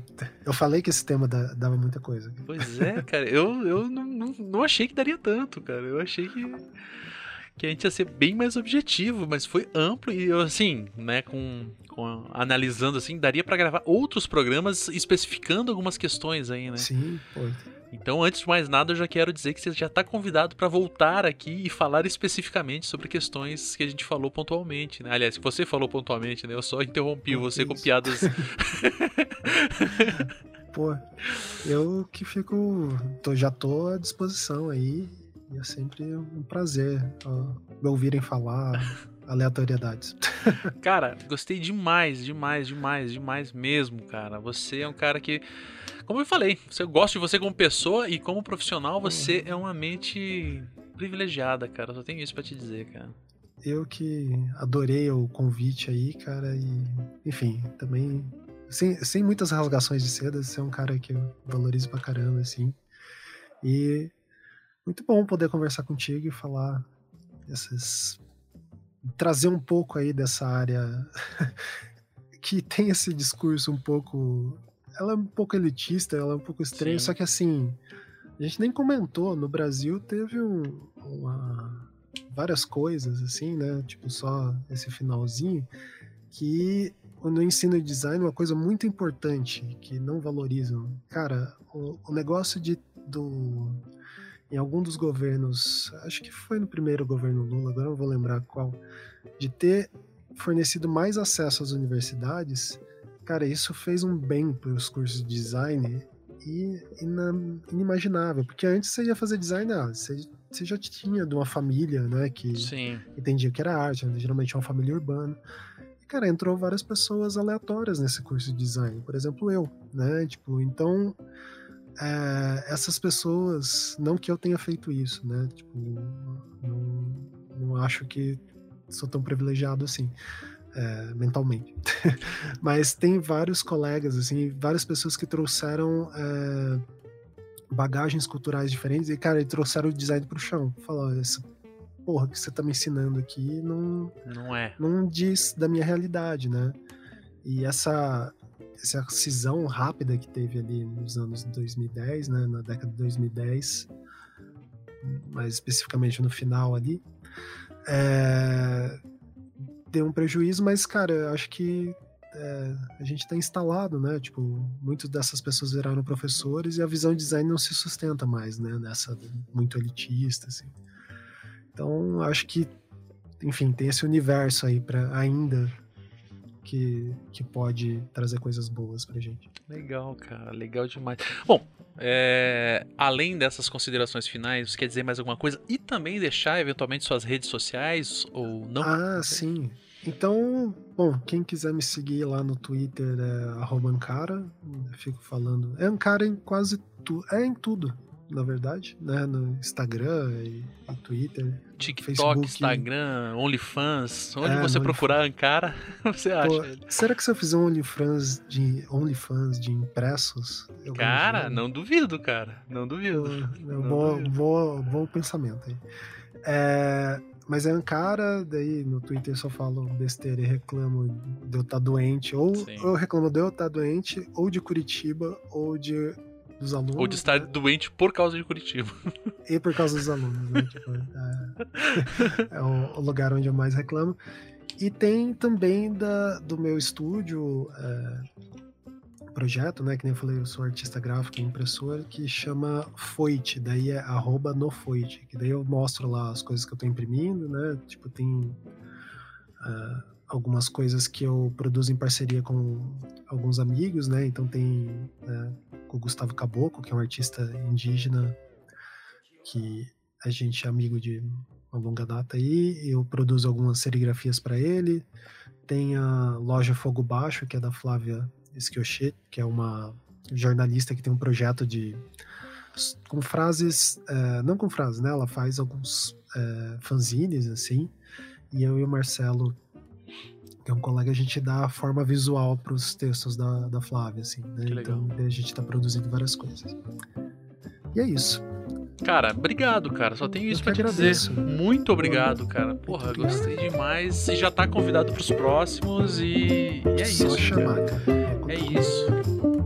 eu falei que esse tema da- dava muita coisa. pois é, cara, eu, eu não, não, não achei que daria tanto, cara. Eu achei que, que a gente ia ser bem mais objetivo, mas foi amplo e eu, assim, né, com, com analisando assim, daria pra gravar outros programas especificando algumas questões aí, né? Sim, pô. Então, antes de mais nada, eu já quero dizer que você já está convidado para voltar aqui e falar especificamente sobre questões que a gente falou pontualmente, né? Aliás, que você falou pontualmente, né? Eu só interrompi Pô, você com isso. piadas. [LAUGHS] Pô, eu que fico. Tô, já tô à disposição aí. E é sempre um prazer ó, me ouvirem falar [LAUGHS] aleatoriedades. [LAUGHS] Cara, gostei demais, demais, demais, demais mesmo, cara. Você é um cara que, como eu falei, você eu gosto de você como pessoa e como profissional, você é uma mente privilegiada, cara. Só tenho isso pra te dizer, cara. Eu que adorei o convite aí, cara, e enfim, também sem, sem muitas rasgações de seda, você é um cara que eu valorizo pra caramba, assim. E muito bom poder conversar contigo e falar essas. trazer um pouco aí dessa área [LAUGHS] que tem esse discurso um pouco. Ela é um pouco elitista, ela é um pouco estranha, Sim. só que assim, a gente nem comentou, no Brasil teve um, uma várias coisas, assim, né? Tipo, só esse finalzinho, que no ensino de design, uma coisa muito importante que não valorizam. Cara, o, o negócio de, do em algum dos governos, acho que foi no primeiro governo Lula, agora não vou lembrar qual, de ter fornecido mais acesso às universidades, cara, isso fez um bem para os cursos de design e inimaginável, porque antes você ia fazer design, ah, você, você já tinha de uma família, né, que Sim. entendia que era arte, né, geralmente é uma família urbana. E, cara, entrou várias pessoas aleatórias nesse curso de design, por exemplo, eu, né, tipo, então é, essas pessoas, não que eu tenha feito isso, né, tipo, não, não acho que sou tão privilegiado assim. É, mentalmente. [LAUGHS] Mas tem vários colegas, assim, várias pessoas que trouxeram é, bagagens culturais diferentes e, cara, trouxeram o design pro chão. Falou, essa porra que você tá me ensinando aqui não, não é. Não diz da minha realidade, né? E essa, essa cisão rápida que teve ali nos anos 2010, né? Na década de 2010, mais especificamente no final ali, é, deu um prejuízo, mas, cara, eu acho que é, a gente está instalado, né? Tipo, muitas dessas pessoas viraram professores e a visão de design não se sustenta mais, né? Nessa muito elitista, assim. Então, acho que, enfim, tem esse universo aí para ainda que, que pode trazer coisas boas pra gente. Legal, cara, legal demais. Bom, é, além dessas considerações finais, você quer dizer mais alguma coisa? E também deixar eventualmente suas redes sociais ou não? Ah, sim. Então, bom, quem quiser me seguir lá no Twitter é Ancara, fico falando. É Ancara em quase tudo. É em tudo na verdade, né? No Instagram e, e Twitter. TikTok, Facebook. Instagram, OnlyFans. Onde é, você procurar Ankara, [LAUGHS] você acha. Pô, será que se eu fizer um OnlyFans de, OnlyFans de impressos? Cara, não duvido, cara. Não duvido. [LAUGHS] não bom, duvido. Bom, bom pensamento aí. É, mas é Ankara, daí no Twitter só falo besteira e reclamo de eu estar tá doente. Ou Sim. eu reclamo de eu estar tá doente, ou de Curitiba, ou de dos alunos. Ou de estar né? doente por causa de Curitiba. E por causa dos alunos, né? [LAUGHS] tipo, é, é o, lugar onde eu mais reclamo. E tem também da, do meu estúdio, é, projeto, né? Que nem eu falei, eu sou artista gráfico e impressor, que chama Foit, daí é arroba no que daí eu mostro lá as coisas que eu tô imprimindo, né? Tipo, tem. Uh, algumas coisas que eu produzo em parceria com alguns amigos, né? Então tem né, o Gustavo Caboclo, que é um artista indígena que a gente é amigo de uma longa data aí. Eu produzo algumas serigrafias para ele. Tem a loja Fogo Baixo, que é da Flávia Esquiochê, que é uma jornalista que tem um projeto de com frases, é, não com frases, né? Ela faz alguns é, fanzines assim. E eu e o Marcelo que é um colega, a gente dá a forma visual para os textos da, da Flávia, assim, né? Então a gente está produzindo várias coisas. E é isso. Cara, obrigado, cara. Só tenho isso para te dizer. Muito obrigado, cara. Porra, gostei demais. E já tá convidado para os próximos e, e é Só isso. chamar, cara. É isso.